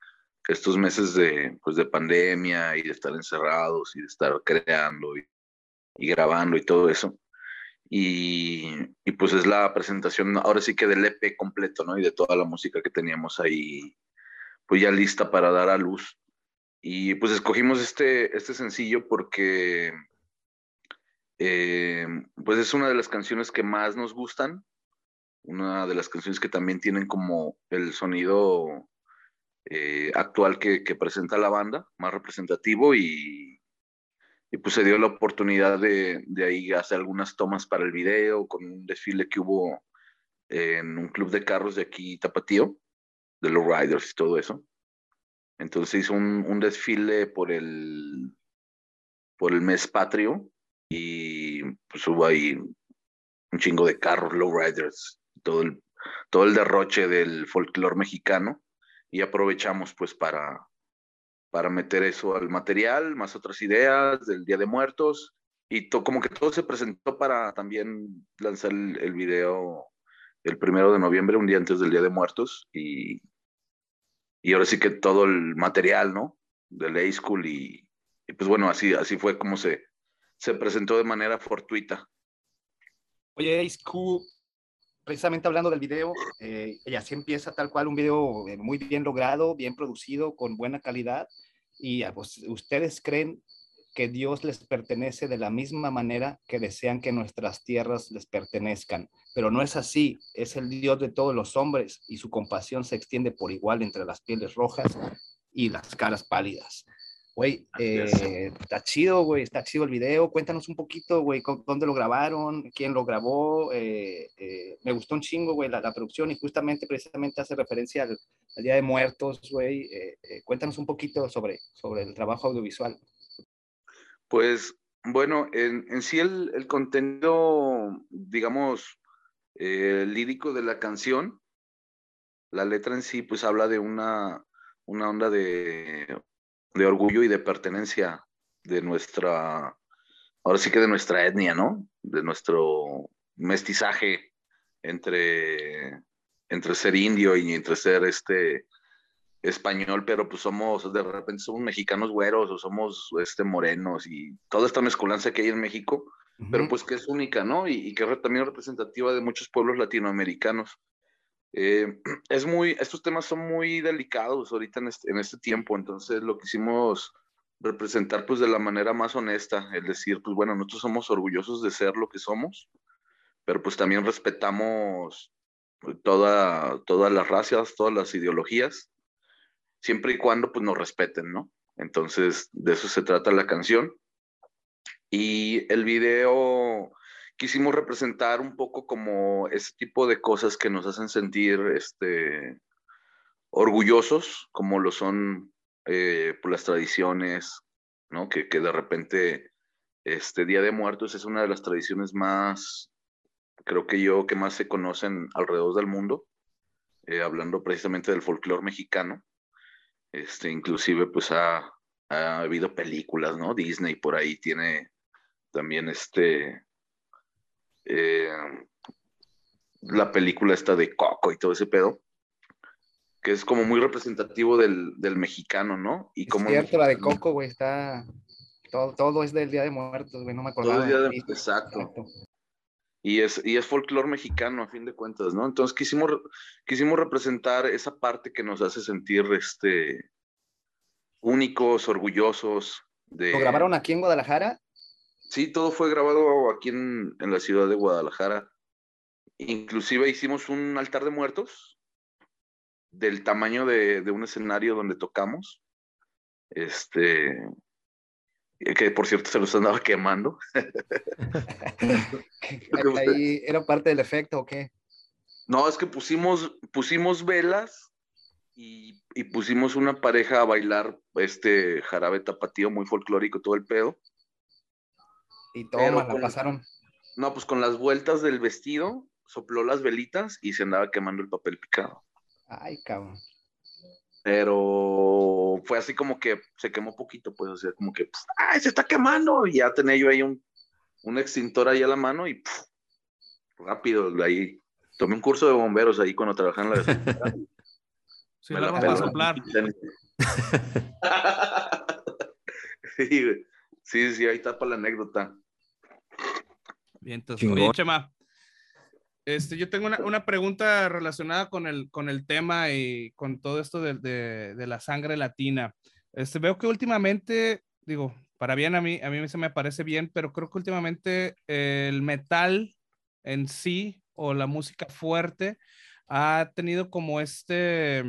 estos meses de, pues de pandemia y de estar encerrados y de estar creando y, y grabando y todo eso. Y, y, pues es la presentación ahora sí que del EP completo, ¿no? Y de toda la música que teníamos ahí, pues ya lista para dar a luz. Y pues escogimos este, este sencillo porque eh, pues es una de las canciones que más nos gustan, una de las canciones que también tienen como el sonido eh, actual que, que, presenta la banda, más representativo y, y pues se dio la oportunidad de, de, ahí hacer algunas tomas para el video con un desfile que hubo en un club de carros de aquí, Tapatío, de los Riders y todo eso. Entonces hizo un, un desfile por el, por el mes patrio y pues hubo ahí un chingo de carros, lowriders, todo el, todo el derroche del folclore mexicano y aprovechamos pues para, para meter eso al material, más otras ideas del Día de Muertos y como que todo se presentó para también lanzar el, video el primero de noviembre, un día antes del Día de Muertos, y, y ahora sí que todo el material, ¿no? Del A-School y, y, pues bueno, así, así fue como se, se presentó de manera fortuita. Oye, A-School, precisamente hablando del video, eh, y empieza tal cual un video eh, muy bien logrado, bien producido, con buena calidad, y ah, pues, ustedes creen que Dios les pertenece de la misma manera que desean que nuestras tierras les pertenezcan. Pero no es así, es el Dios de todos los hombres y su compasión se extiende por igual entre las pieles rojas y las caras pálidas. Güey, eh, está chido, güey, está chido el video. Cuéntanos un poquito, güey, dónde lo grabaron, quién lo grabó. Eh, eh, me gustó un chingo, güey, la, producción y justamente, precisamente hace referencia al, al Día de Muertos, güey. cuéntanos un poquito sobre, sobre el trabajo audiovisual. Pues bueno, en, en sí el, el, contenido, digamos, lírico de la canción, la letra en sí, pues habla de una, una onda de, de orgullo y de pertenencia de nuestra, ahora sí que de nuestra etnia, ¿no? De nuestro mestizaje entre, entre ser indio y entre ser este español, pero pues somos, de repente somos mexicanos güeros o somos este, morenos y toda esta mezcolanza que hay en México, pero pues que es única, ¿no? Y, que es también representativa de muchos pueblos latinoamericanos. Eh, es muy, estos temas son muy delicados ahorita en este, en este tiempo, entonces lo quisimos representar pues de la manera más honesta, el decir, pues bueno, nosotros somos orgullosos de ser lo que somos, pero pues también respetamos toda, todas las razas, todas las ideologías, siempre y cuando pues nos respeten, ¿no? Entonces, de eso se trata la canción. Y el video quisimos representar un poco como ese tipo de cosas que nos hacen sentir este, orgullosos, como lo son eh, por las tradiciones, ¿no? Que, que, de repente este Día de Muertos es una de las tradiciones más, creo que yo, que más se conocen alrededor del mundo, eh, hablando precisamente del folclore mexicano. Este, inclusive, pues ha, ha, habido películas, ¿no? Disney por ahí tiene también este. Eh, la película esta de Coco y todo ese pedo, que es como muy representativo del, del mexicano, ¿no? Y es como cierto, la de Coco, güey, está. Todo, todo es del Día de Muertos, güey, no me acordaba. Todo el día de... Exacto. Exacto y es, y es folclore mexicano a fin de cuentas, ¿no? Entonces quisimos, quisimos representar esa parte que nos hace sentir este, únicos, orgullosos. De... ¿Lo grabaron aquí en Guadalajara? Sí, todo fue grabado aquí en, en la ciudad de Guadalajara. Inclusive hicimos un altar de muertos del tamaño de, de un escenario donde tocamos. Este, que por cierto se los andaba quemando. Ahí ¿Era parte del efecto o qué? No, es que pusimos, pusimos velas y, y, pusimos una pareja a bailar este jarabe tapatío muy folclórico, todo el pedo. Y toma, la pasaron. No, pues con las vueltas del vestido, sopló las velitas y se andaba quemando el papel picado. Ay, cabrón pero fue así como que se quemó poquito, pues, o sea, como que, ¡ay, se está quemando! Y ya tenía yo ahí un, un extintor ahí a la mano y rápido, ahí, tomé un curso de bomberos ahí cuando trabajaba en la... sí, me la vamos a soplar. sí, sí, sí, ahí está para la anécdota. Bien, entonces, oye, Chema, este, yo tengo una, una, pregunta relacionada con el, con el tema y con todo esto de, de, de, la sangre latina. Este, veo que últimamente, digo, para bien a mí, a mí se me parece bien, pero creo que últimamente el metal en sí o la música fuerte ha tenido como este,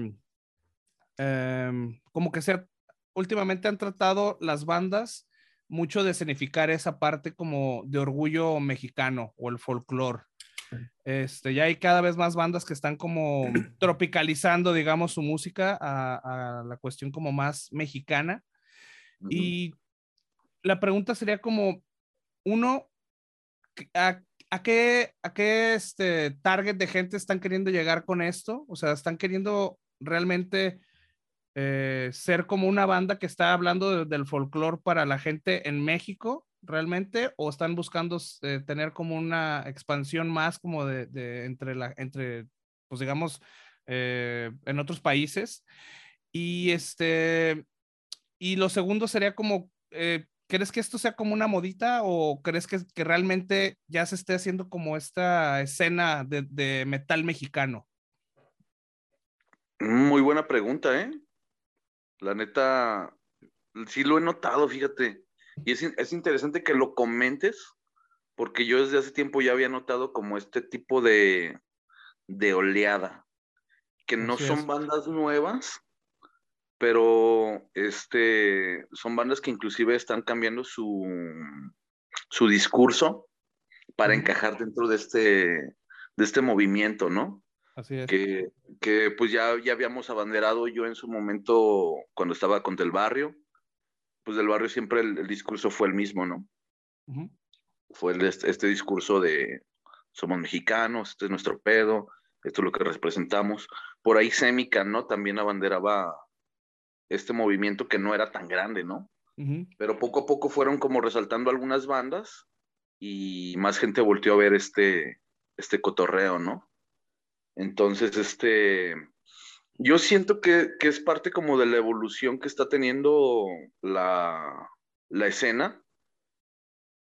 um, como que sea, últimamente han tratado las bandas mucho de escenificar esa parte como de orgullo mexicano o el folclore. Este, ya hay cada vez más bandas que están como tropicalizando, digamos, su música a, a la cuestión como más mexicana. Uh -huh. Y la pregunta sería como, uno, ¿a, a qué, a qué este target de gente están queriendo llegar con esto? O sea, ¿están queriendo realmente eh, ser como una banda que está hablando de, del folclore para la gente en México? realmente o están buscando eh, tener como una expansión más como de, entre la, entre, pues digamos, eh, en otros países? Y este, y lo segundo sería como, ¿crees que esto sea como una modita o crees que, que realmente ya se esté haciendo como esta escena de, de metal mexicano? Muy buena pregunta, ¿eh? La neta, sí lo he notado, fíjate. Y es, es, interesante que lo comentes, porque yo desde hace tiempo ya había notado como este tipo de, de oleada, que no son es. bandas nuevas, pero este, son bandas que inclusive están cambiando su, su discurso para encajar dentro de este, de este movimiento, ¿no? Así es. Que, que pues ya, ya habíamos abanderado yo en su momento cuando estaba con Del Barrio, pues del barrio siempre el, el discurso fue el mismo, ¿no? Uh -huh. Fue el, este, este, discurso de somos mexicanos, este es nuestro pedo, esto es lo que representamos. Por ahí Semica, ¿no? También abanderaba este movimiento que no era tan grande, ¿no? Uh -huh. Pero poco a poco fueron como resaltando algunas bandas y más gente volteó a ver este, este cotorreo, ¿no? Entonces, este, yo siento que, que, es parte como de la evolución que está teniendo la, la escena,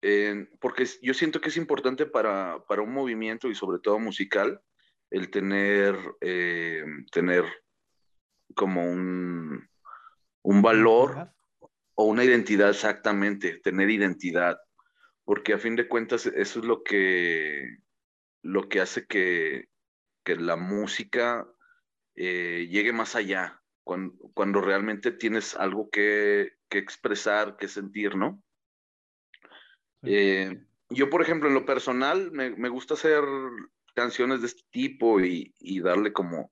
eh, porque yo siento que es importante para, para, un movimiento y sobre todo musical el tener, eh, tener como un, un valor o una identidad exactamente, tener identidad, porque a fin de cuentas eso es lo que, lo que hace que, que la música eh, llegue más allá, cuando, cuando, realmente tienes algo que, que expresar, que sentir, ¿no? Eh, yo, por ejemplo, en lo personal, me, me, gusta hacer canciones de este tipo y, y darle como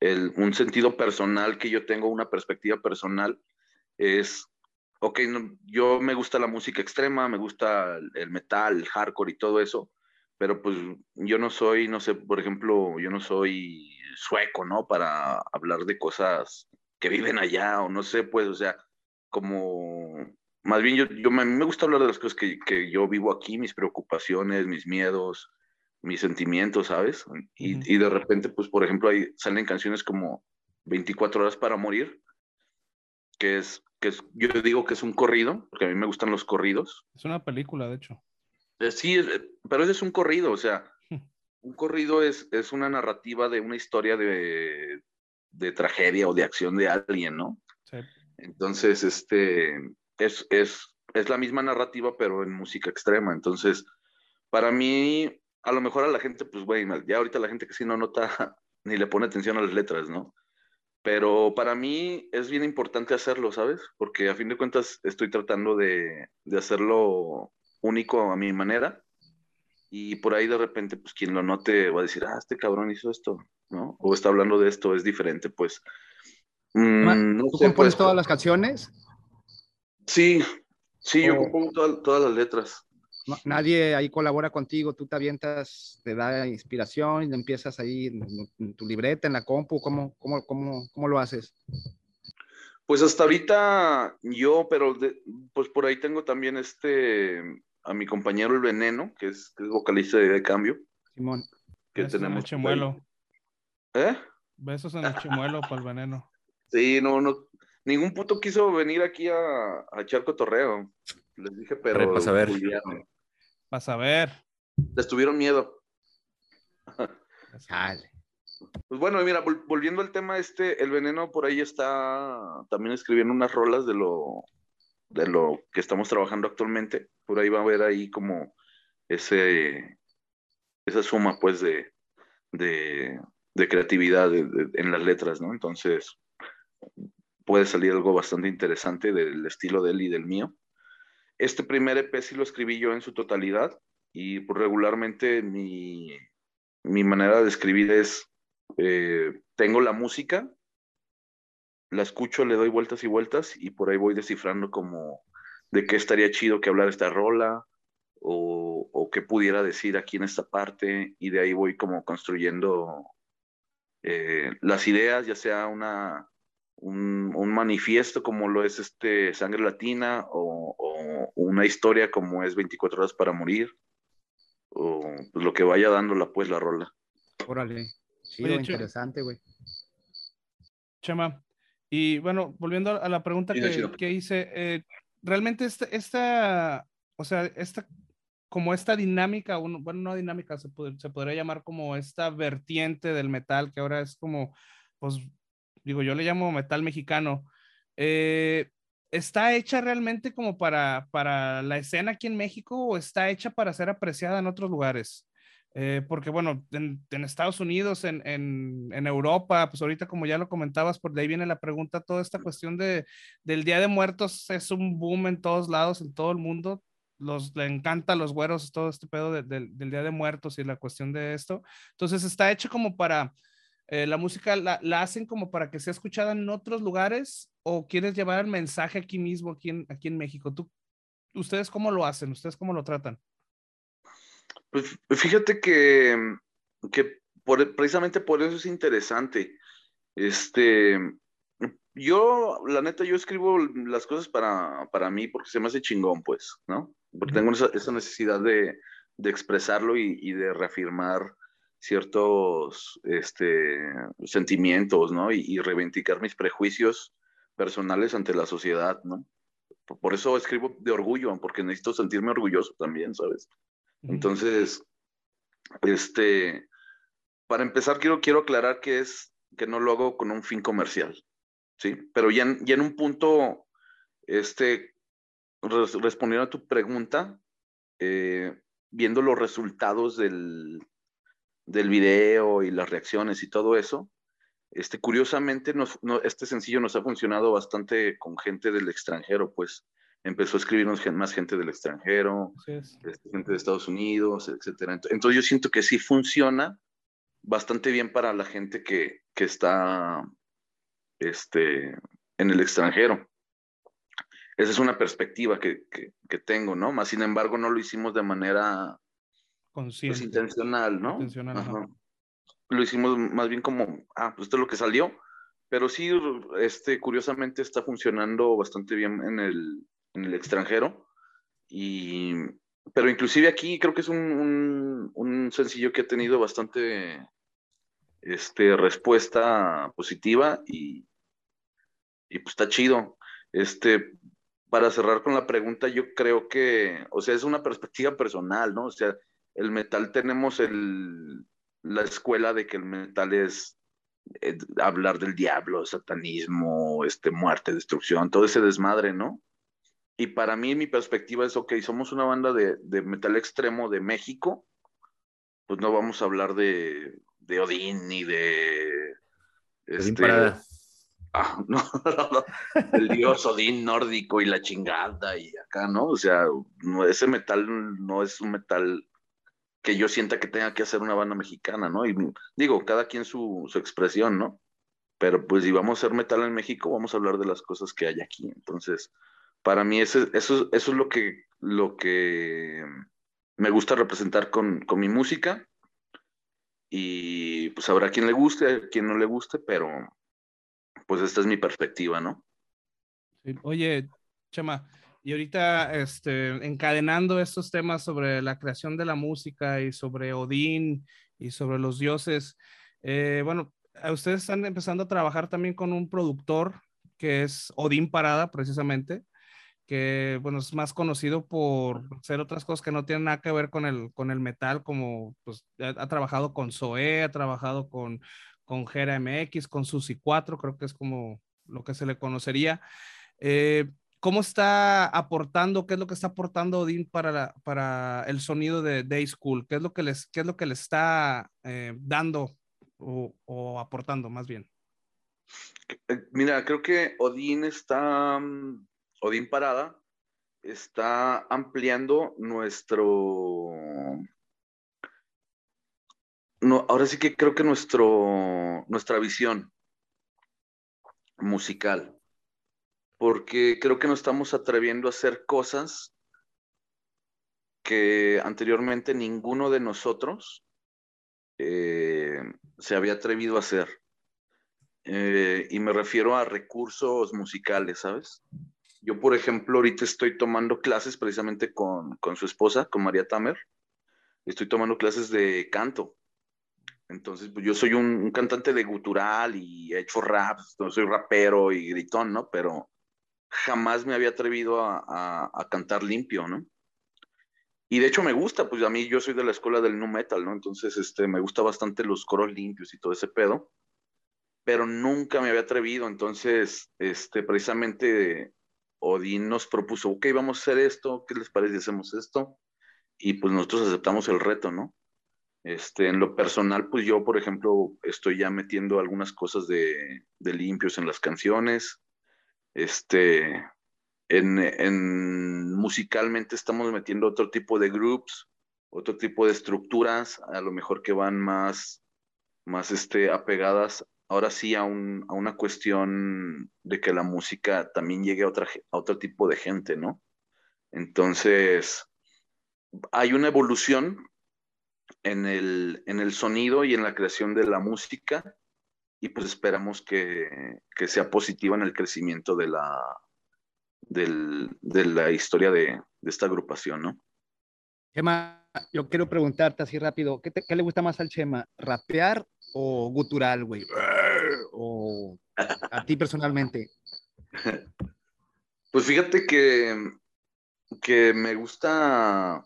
el, un sentido personal que yo tengo, una perspectiva personal, es, ok, no, yo me gusta la música extrema, me gusta el metal, el hardcore y todo eso, pero pues yo no soy, no sé, por ejemplo, yo no soy sueco, ¿no? Para hablar de cosas que viven allá, o no sé, pues, o sea, como, más bien yo, yo mí me gusta hablar de las cosas que, que yo vivo aquí, mis preocupaciones, mis miedos, mis sentimientos, ¿sabes? Y, uh -huh. y de repente, pues, por ejemplo, ahí salen canciones como 24 horas para morir, que es, que es, yo digo que es un corrido, porque a mí me gustan los corridos. Es una película, de hecho. Eh, sí, pero ese es un corrido, o sea, un corrido es, es una narrativa de una historia de, de, tragedia o de acción de alguien, ¿no? Sí. Entonces, este, es, es, es la misma narrativa, pero en música extrema. Entonces, para mí, a lo mejor a la gente, pues, güey, ya ahorita la gente que sí no nota ni le pone atención a las letras, ¿no? Pero para mí es bien importante hacerlo, ¿sabes? Porque a fin de cuentas estoy tratando de, de hacerlo único a mi manera y por ahí de repente, pues quien lo note va a decir, ah, este cabrón hizo esto, ¿no? O está hablando de esto, es diferente, pues. Mm, no ¿Tú sé, compones pues, todas las canciones? Sí, sí, yo compongo toda, todas las letras. Nadie ahí colabora contigo, tú te avientas, te da inspiración y empiezas ahí en, en tu libreta, en la compu, ¿cómo, cómo, cómo, cómo lo haces? Pues hasta ahorita yo, pero de, pues por ahí tengo también este a mi compañero El Veneno, que es, que es vocalista de, de, Cambio. Simón. Que Besos tenemos. En el chimuelo. ¿Eh? Besos en el chimuelo para el veneno. Sí, no, no. Ningún puto quiso venir aquí a, a echar cotorreo. Les dije, pero. Para saber. Para saber. Les tuvieron miedo. Dale. Pues bueno, mira, volviendo al tema este, el veneno por ahí está también escribiendo unas rolas de lo, de lo que estamos trabajando actualmente. Por ahí va a haber ahí como ese, esa suma pues de, de, de creatividad de, de, en las letras, ¿no? Entonces puede salir algo bastante interesante del estilo de él y del mío. Este primer EP sí lo escribí yo en su totalidad y pues, regularmente mi, mi manera de escribir es eh, tengo la música, la escucho, le doy vueltas y vueltas y por ahí voy descifrando como de qué estaría chido que hablar esta rola o, o qué pudiera decir aquí en esta parte y de ahí voy como construyendo eh, las ideas, ya sea una, un, un, manifiesto como lo es este Sangre Latina o, o, una historia como es 24 horas para morir o pues, lo que vaya dándola pues la rola. Órale, sí, Oye, interesante, güey. Chema, y bueno, volviendo a la pregunta que, que, hice, eh, realmente esta, esta, o sea, esta, como esta dinámica, bueno, no dinámica, se, se podría llamar como esta vertiente del metal, que ahora es como, pues, digo, yo le llamo metal mexicano, eh, ¿está hecha realmente como para, para la escena aquí en México o está hecha para ser apreciada en otros lugares? Eh, porque bueno, en, Estados Unidos, en, en, Europa, pues ahorita como ya lo comentabas, por de ahí viene la pregunta, toda esta cuestión de, del Día de Muertos es un boom en todos lados, en todo el mundo, los, le encanta a los güeros todo este pedo del Día de Muertos y la cuestión de esto, entonces está hecho como para, eh, la música la, la, hacen como para que sea escuchada en otros lugares o quieres llevar el mensaje aquí mismo, aquí en, aquí en México, ¿tú, ustedes cómo lo hacen? ¿Ustedes cómo lo tratan? Pues fíjate que, que precisamente por eso es interesante. Este, yo, la neta, yo escribo las cosas para, para mí porque se me hace chingón, pues, ¿no? Porque tengo esa, esa necesidad de, de expresarlo y, y, de reafirmar ciertos este, sentimientos, ¿no? Y, y, reivindicar mis prejuicios personales ante la sociedad, ¿no? Por eso escribo de orgullo, porque necesito sentirme orgulloso también, ¿sabes? Entonces, este, para empezar, quiero, quiero aclarar que es que no lo hago con un fin comercial, ¿sí? Pero ya, ya en un punto, este, respondiendo a tu pregunta, eh, viendo los resultados del, del video y las reacciones y todo eso, este, curiosamente, no, este sencillo nos ha funcionado bastante con gente del extranjero, pues empezó a escribirnos más gente del extranjero, este, gente de Estados Unidos, etcétera. Entonces yo siento que sí funciona bastante bien para la gente que, que está este, en el extranjero. Esa es una perspectiva que, que, que, tengo, ¿no? Más sin embargo, no lo hicimos de manera pues, Consciente. Pues, intencional, ¿no? Intencional, Lo hicimos más bien como, ah, pues esto es lo que salió, pero sí, este, curiosamente está funcionando bastante bien en el, en el extranjero. Y, pero inclusive aquí creo que es un, un, sencillo que ha tenido bastante este, respuesta positiva y, y pues está chido. Este, para cerrar con la pregunta, yo creo que, o sea, es una perspectiva personal, ¿no? O sea, el metal tenemos el, la escuela de que el metal es eh, hablar del diablo, satanismo, este, muerte, destrucción, todo ese desmadre, ¿no? Y para mí, mi perspectiva es, ok, somos una banda de, de metal extremo de México, pues no vamos a hablar de, de Odín ni de... Este, ah, no, el dios Odín nórdico y la chingada y acá, ¿no? O sea, no, ese metal no es un metal que yo sienta que tenga que hacer una banda mexicana, ¿no? Y digo, cada quien su, su expresión, ¿no? Pero pues si vamos a hacer metal en México, vamos a hablar de las cosas que hay aquí. Entonces, para mí eso, eso, eso es lo que, lo que me gusta representar con, con, mi música. Y pues habrá quien le guste, quien no le guste, pero pues esta es mi perspectiva, ¿no? Oye, Chema, y ahorita este, encadenando estos temas sobre la creación de la música y sobre Odín y sobre los dioses, eh, bueno, ustedes están empezando a trabajar también con un productor que es Odín Parada, precisamente que bueno, es más conocido por hacer otras cosas que no tienen nada que ver con el, con el metal, como pues ha, trabajado con Zoé, ha trabajado con, con Gera MX, con Susi 4, creo que es como lo que se le conocería. Eh, ¿Cómo está aportando, qué es lo que está aportando Odín para, para el sonido de Day School? ¿Qué es lo que les, qué es lo que le está eh, dando o, o, aportando más bien? Eh, mira, creo que Odín está mm, Odín Parada está ampliando nuestro... No, ahora sí que creo que nuestro, nuestra visión musical, porque creo que nos estamos atreviendo a hacer cosas que anteriormente ninguno de nosotros eh, se había atrevido a hacer. eh, y me refiero a recursos musicales, ¿sabes? Yo, por ejemplo, ahorita estoy tomando clases precisamente con, con su esposa, con María Tamer. Estoy tomando clases de canto. Entonces, pues yo soy un, cantante de gutural y he hecho rap, soy rapero y gritón, ¿no? Pero jamás me había atrevido a, cantar limpio, ¿no? Y de hecho me gusta, pues a mí yo soy de la escuela del nu metal, ¿no? Entonces, este, me gusta bastante los coros limpios y todo ese pedo, pero nunca me había atrevido. Entonces, este, precisamente Odín nos propuso, ok, vamos a hacer esto, ¿qué les parece si hacemos esto? Y pues nosotros aceptamos el reto, ¿no? Este, en lo personal, pues yo, por ejemplo, estoy ya metiendo algunas cosas de, de limpios en las canciones. Este, en, en, musicalmente estamos metiendo otro tipo de groups, otro tipo de estructuras, a lo mejor que van más, más este, apegadas ahora sí a, un, a una cuestión de que la música también llegue a, otra, a otro tipo de gente, ¿no? Entonces, hay una evolución en el, en el sonido y en la creación de la música y pues esperamos que, que sea positiva en el crecimiento de la, del, de la historia de, de, esta agrupación, ¿no? Chema, yo quiero preguntarte así rápido, ¿qué, te, ¿qué, le gusta más al Chema? ¿Rapear o gutural, güey? ¿O a ti personalmente? Pues fíjate que, que me gusta,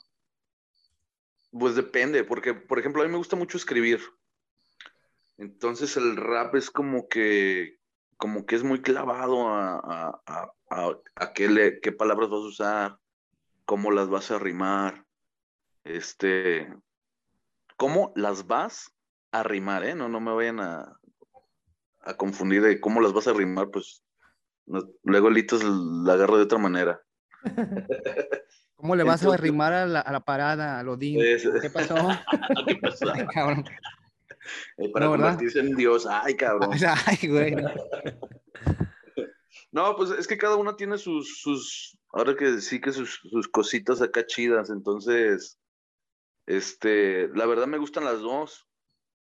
pues depende, porque por ejemplo a mí me gusta mucho escribir. Entonces el rap es como que, como que es muy clavado a, a, a, qué, le, qué, palabras vas a usar, cómo las vas a rimar, este, cómo las vas a rimar, ¿eh? No, no me vayan a, a confundir de cómo las vas a rimar, pues no, luego Litos la agarro de otra manera. ¿Cómo le vas Entonces, a rimar a la, a la parada, a Lodín? Es, ¿Qué pasó? ¿Qué pasó? Cabrón. Eh, para no, convertirse en Dios. Ay, cabrón. Ay, güey. No, pues es que cada uno tiene sus, sus ahora que sí que sus, sus, cositas acá chidas, entonces, este, la verdad me gustan las dos.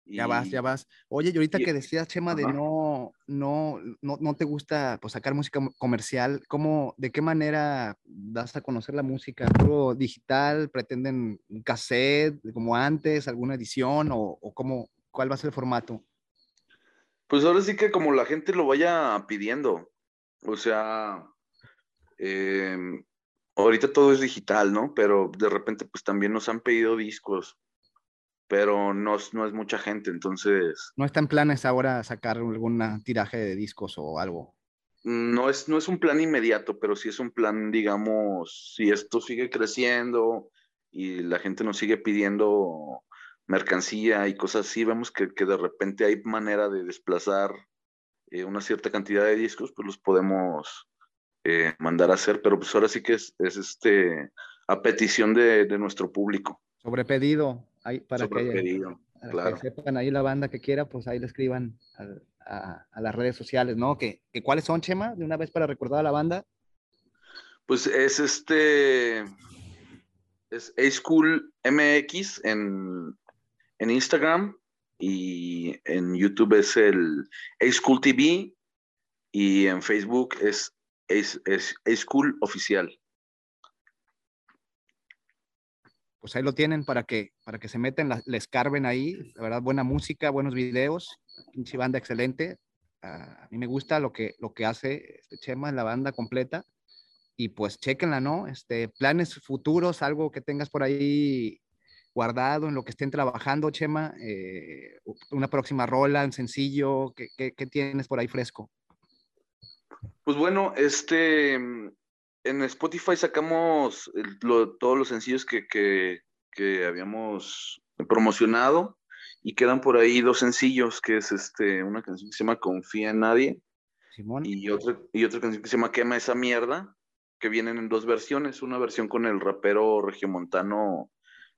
Y... Ya vas, ya vas. Oye, y ahorita y... que decías, Chema, Ajá. de no, no, no, no te gusta pues, sacar música comercial, ¿cómo, de qué manera das a conocer la música? ¿Puro digital? ¿Pretenden un cassette como antes, alguna edición o, o cómo, cuál va a ser el formato? Pues ahora sí que como la gente lo vaya pidiendo. O sea, eh, ahorita todo es digital, ¿no? Pero de repente pues también nos han pedido discos, pero no, no es mucha gente, entonces... ¿No está en planes ahora sacar algún tiraje de discos o algo? No es, no es un plan inmediato, pero sí es un plan, digamos, si esto sigue creciendo y la gente nos sigue pidiendo mercancía y cosas así, vemos que, que de repente hay manera de desplazar eh, una cierta cantidad de discos, pues los podemos eh, mandar a hacer, pero pues ahora sí que es, es este, a petición de, de, nuestro público. Sobre pedido, ahí, para, que, pedido, para claro. que sepan ahí la banda que quiera, pues ahí le escriban a, a, a las redes sociales, ¿no? ¿Que, que, ¿Cuáles son, Chema? De una vez para recordar a la banda. Pues es este, es A-School MX en, en Instagram, y en YouTube es el A-School TV y en Facebook es A-School Oficial. Pues ahí lo tienen para que, para que se metan, la, le escarben ahí, la verdad, buena música, buenos videos, pinche banda excelente. Uh, a mí me gusta lo que, lo que hace este Chema la banda completa y pues chequenla, ¿no? Este, planes futuros, algo que tengas por ahí guardado en lo que estén trabajando, Chema? Eh, una próxima rola, un sencillo, ¿qué, ¿qué, qué, tienes por ahí fresco? Pues bueno, este, en Spotify sacamos el, lo, todos los sencillos que, que, que, habíamos promocionado y quedan por ahí dos sencillos, que es este, una canción que se llama Confía en Nadie Simón. Y, otra, y otra canción que se llama Quema esa mierda, que vienen en dos versiones, una versión con el rapero regiomontano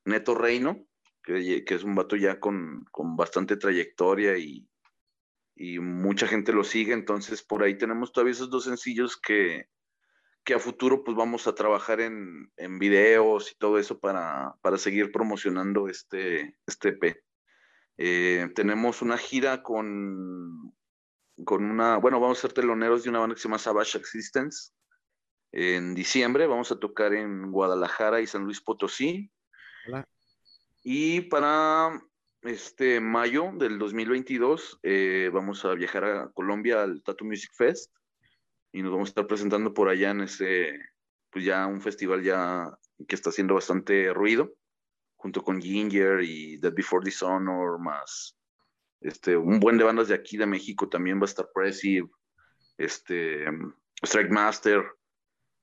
Neto Reino, que, que, es un vato ya con, con bastante trayectoria y, y, mucha gente lo sigue, entonces por ahí tenemos todavía esos dos sencillos que, que a futuro pues vamos a trabajar en, en videos y todo eso para, para, seguir promocionando este, este EP. Eh, tenemos una gira con con una, bueno, vamos a ser teloneros de una banda que se llama Savage Existence. En diciembre vamos a tocar en Guadalajara y San Luis Potosí. Y para este mayo del 2022 eh, vamos a viajar a Colombia al Tattoo Music Fest y nos vamos a estar presentando por allá en ese, pues ya un festival ya que está haciendo bastante ruido, junto con Ginger y Dead Before Dishonor, más este, un buen de bandas de aquí de México también va a estar Pressive, este, Strike Master.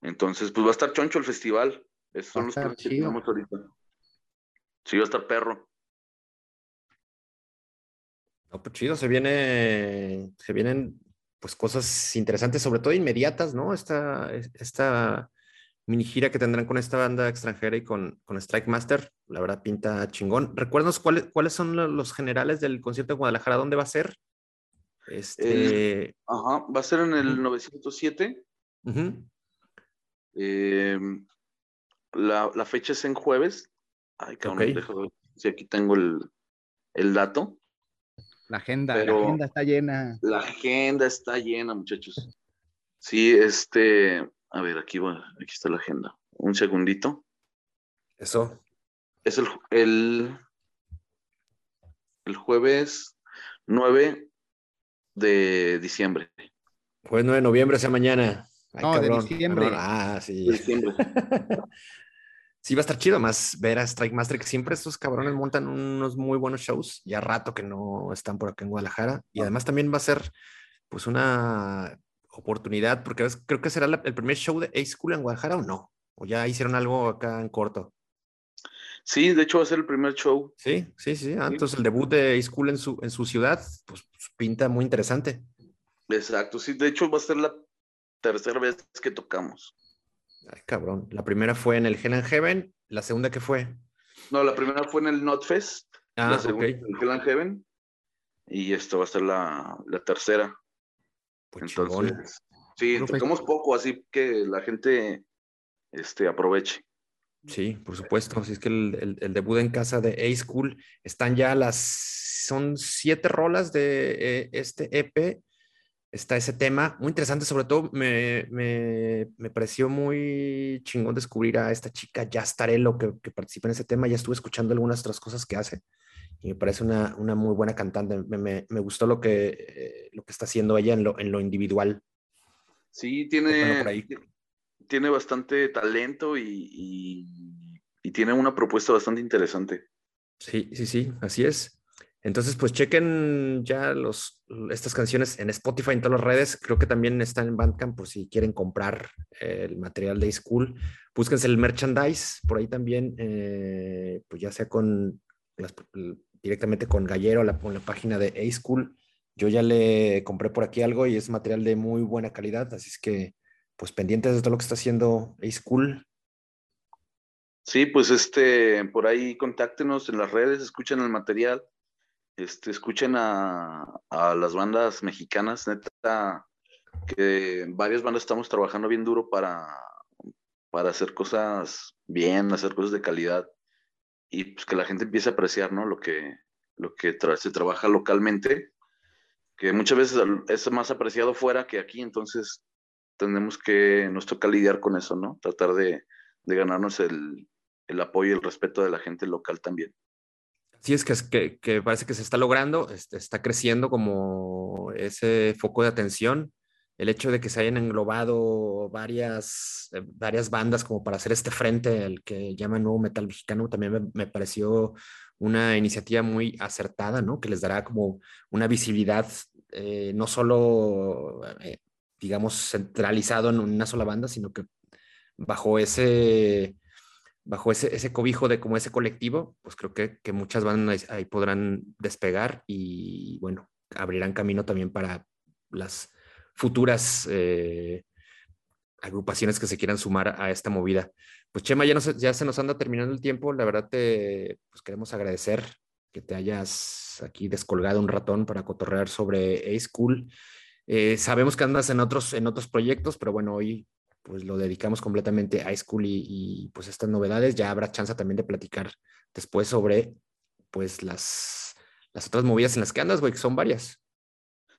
Entonces, pues va a estar choncho el festival. Esos son los que tenemos ahorita. Sí, va a estar perro. No, pues chido, se viene, se vienen pues cosas interesantes, sobre todo inmediatas, ¿no? Esta, esta mini gira que tendrán con esta banda extranjera y con, con Strike Master, la verdad pinta chingón. Recuérdanos cuáles, cuáles son los generales del concierto de Guadalajara, ¿dónde va a ser? Este... ajá, va a ser en el 907. Em, la, la, fecha es en jueves. Ay, cabrón, si aquí tengo el, el dato. La agenda, la agenda está llena. La agenda está llena, muchachos. Sí, este, a ver, aquí, aquí está la agenda. Un segundito. Eso. Es el, el, el jueves 9 de diciembre. Jueves 9 de noviembre, sea mañana. no, de diciembre. Ah, sí. diciembre. sí, va a estar chido más ver a Strike Master, que siempre estos cabrones montan unos muy buenos shows. Ya rato que no están por acá en Guadalajara. Y además también va a ser pues una oportunidad, porque creo que será el primer show de A-School en Guadalajara o no, o ya hicieron algo acá en corto. Sí, de hecho va a ser el primer show. Sí, sí, sí. Ah, entonces el debut de A-School en su, en su ciudad, pues, pues pinta muy interesante. Exacto, sí, de hecho va a ser la tercera vez que tocamos. Ay, cabrón. La primera fue en el Hell and Heaven, la segunda que fue. No, la primera fue en el Notfest. Ah, la segunda en el Hell and Heaven. Y esto va a ser la, la tercera. Pues Entonces, sí, tocamos poco, así que la gente este, aproveche. Sí, por supuesto. Así es que el, el, debut en casa de A-School están ya las. Son siete rolas de eh, este EP. Está ese tema muy interesante. Sobre todo, me, me, me, pareció muy chingón descubrir a esta chica Jastarello que, que participa en ese tema. Ya estuve escuchando algunas otras cosas que hace y me parece una, una muy buena cantante. Me, me, me gustó lo que, eh, lo que está haciendo ella en lo, en lo individual. Sí, tiene, tiene bastante talento y, y, y, tiene una propuesta bastante interesante. Sí, sí, sí, así es. Entonces, pues chequen ya estas canciones en Spotify, en todas las redes. Creo que también están en Bandcamp por si quieren comprar el material de School. Búsquense el merchandise por ahí también, eh, pues ya sea con directamente con Gallero, la, la página de A-School. Yo ya le compré por aquí algo y es material de muy buena calidad, así es que pues pendientes de todo lo que está haciendo A-School. Sí, pues este, por ahí contáctenos en las redes, escuchen el material, este, escuchen a, las bandas mexicanas, neta, que varias bandas estamos trabajando bien duro para, para hacer cosas bien, hacer cosas de calidad y pues que la gente empiece a apreciar, ¿no? Lo que, lo que se trabaja localmente, que muchas veces es más apreciado fuera que aquí, entonces tenemos que, nos toca lidiar con eso, ¿no? Tratar de, de ganarnos el, el, apoyo y el respeto de la gente local también. Sí, es que, que, que parece que se está logrando, este, está creciendo como ese foco de atención el hecho de que se hayan englobado varias, eh, varias bandas como para hacer este frente, el que llaman Nuevo Metal Mexicano, también me, pareció una iniciativa muy acertada, ¿no? Que les dará como una visibilidad eh, no solo, eh, digamos, centralizado en una sola banda, sino que bajo ese, bajo ese, ese cobijo de como ese colectivo, pues creo que, que muchas bandas ahí podrán despegar y, bueno, abrirán camino también para las futuras eh, agrupaciones que se quieran sumar a esta movida. Pues Chema, ya, ya se nos anda terminando el tiempo. La verdad te pues, queremos agradecer que te hayas aquí descolgado un ratón para cotorrear sobre A-School. Eh, sabemos que andas en otros, en otros proyectos, pero bueno, hoy pues lo dedicamos completamente a School y, y, pues estas novedades. Ya habrá chance también de platicar después sobre pues las, las otras movidas en las que andas, güey, que son varias.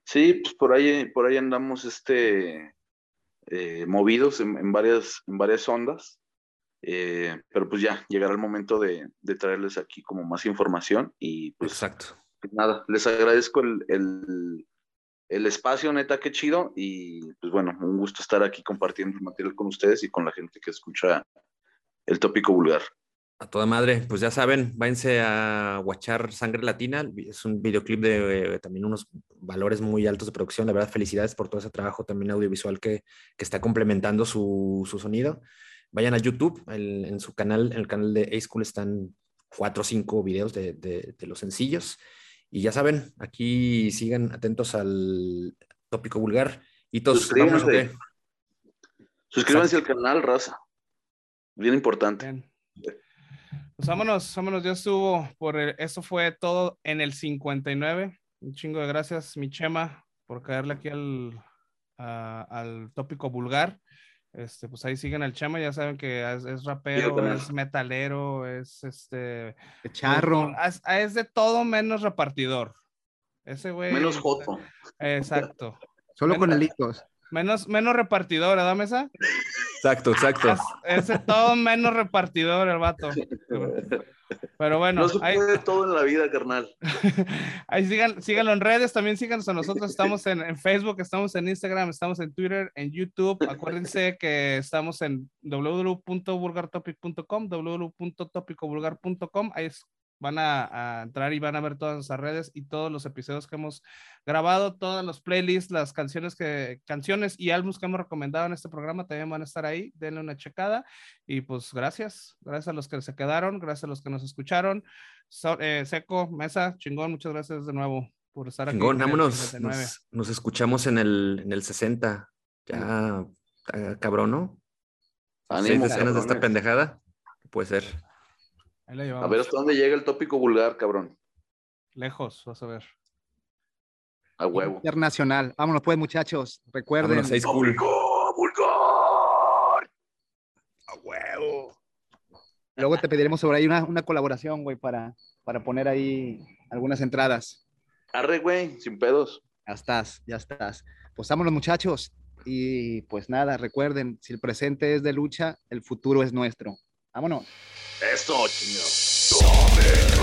Sí, pues por ahí, por ahí andamos este, eh, movidos en, varias, en varias ondas. Eh, pero pues ya llegará el momento de, traerles aquí como más información y pues Exacto. nada, les agradezco el, el, espacio, neta, qué chido y pues bueno, un gusto estar aquí compartiendo el material con ustedes y con la gente que escucha el tópico vulgar. A toda madre, pues ya saben, váyanse a watchar Sangre Latina, es un videoclip de eh, también unos valores muy altos de producción, la verdad, felicidades por todo ese trabajo también audiovisual que, que está complementando su, su sonido vayan a YouTube, en su canal, en el canal de A-School están cuatro o cinco videos de, de, los sencillos. Y ya saben, aquí sigan atentos al tópico vulgar. Y todos suscríbanse. Suscríbanse al canal, raza. Bien importante. Pues vámonos, vámonos, ya estuvo por eso fue todo en el 59. Un chingo de gracias, mi Chema, por caerle aquí al, al tópico vulgar. Este, pues ahí siguen al Chema, ya saben que es, rapero, es metalero, es este. Charro. Es, de todo menos repartidor. Ese güey. Menos joto. Exacto. Solo con elitos. Menos, menos repartidor, ¿verdad, Mesa? Exacto, exacto. Es, de todo menos repartidor el vato. Pero bueno. No se puede todo en la vida, carnal. ahí sigan, síganlo en redes, también síganos a nosotros. Estamos en, en, Facebook, estamos en Instagram, estamos en Twitter, en YouTube. Acuérdense que estamos en www.vulgartopic.com, www.topicovulgar.com. Ahí es van a, entrar y van a ver todas nuestras redes y todos los episodios que hemos grabado, todos los playlists, las canciones que canciones y álbumes que hemos recomendado en este programa también van a estar ahí. Denle una checada y pues gracias, gracias a los que se quedaron, gracias a los que nos escucharon. Eh, Seco, Mesa, chingón, muchas gracias de nuevo por estar aquí. Chingón, vámonos. Nos, escuchamos en el, en el 60. Ya, cabrón, ¿no? Seis decenas de esta pendejada. Puede ser. A ver hasta dónde llega el tópico vulgar, cabrón. Lejos, vas a ver. A huevo. Internacional. Vámonos pues, muchachos. Recuerden. Vámonos, cool. vulgar. A huevo. Luego te pediremos sobre ahí una, una colaboración, güey, para, para poner ahí algunas entradas. Arre, güey, sin pedos. Ya estás, ya estás. Pues vámonos, muchachos. Y pues nada, recuerden, si el presente es de lucha, el futuro es nuestro. Vámonos. Eso, chingo.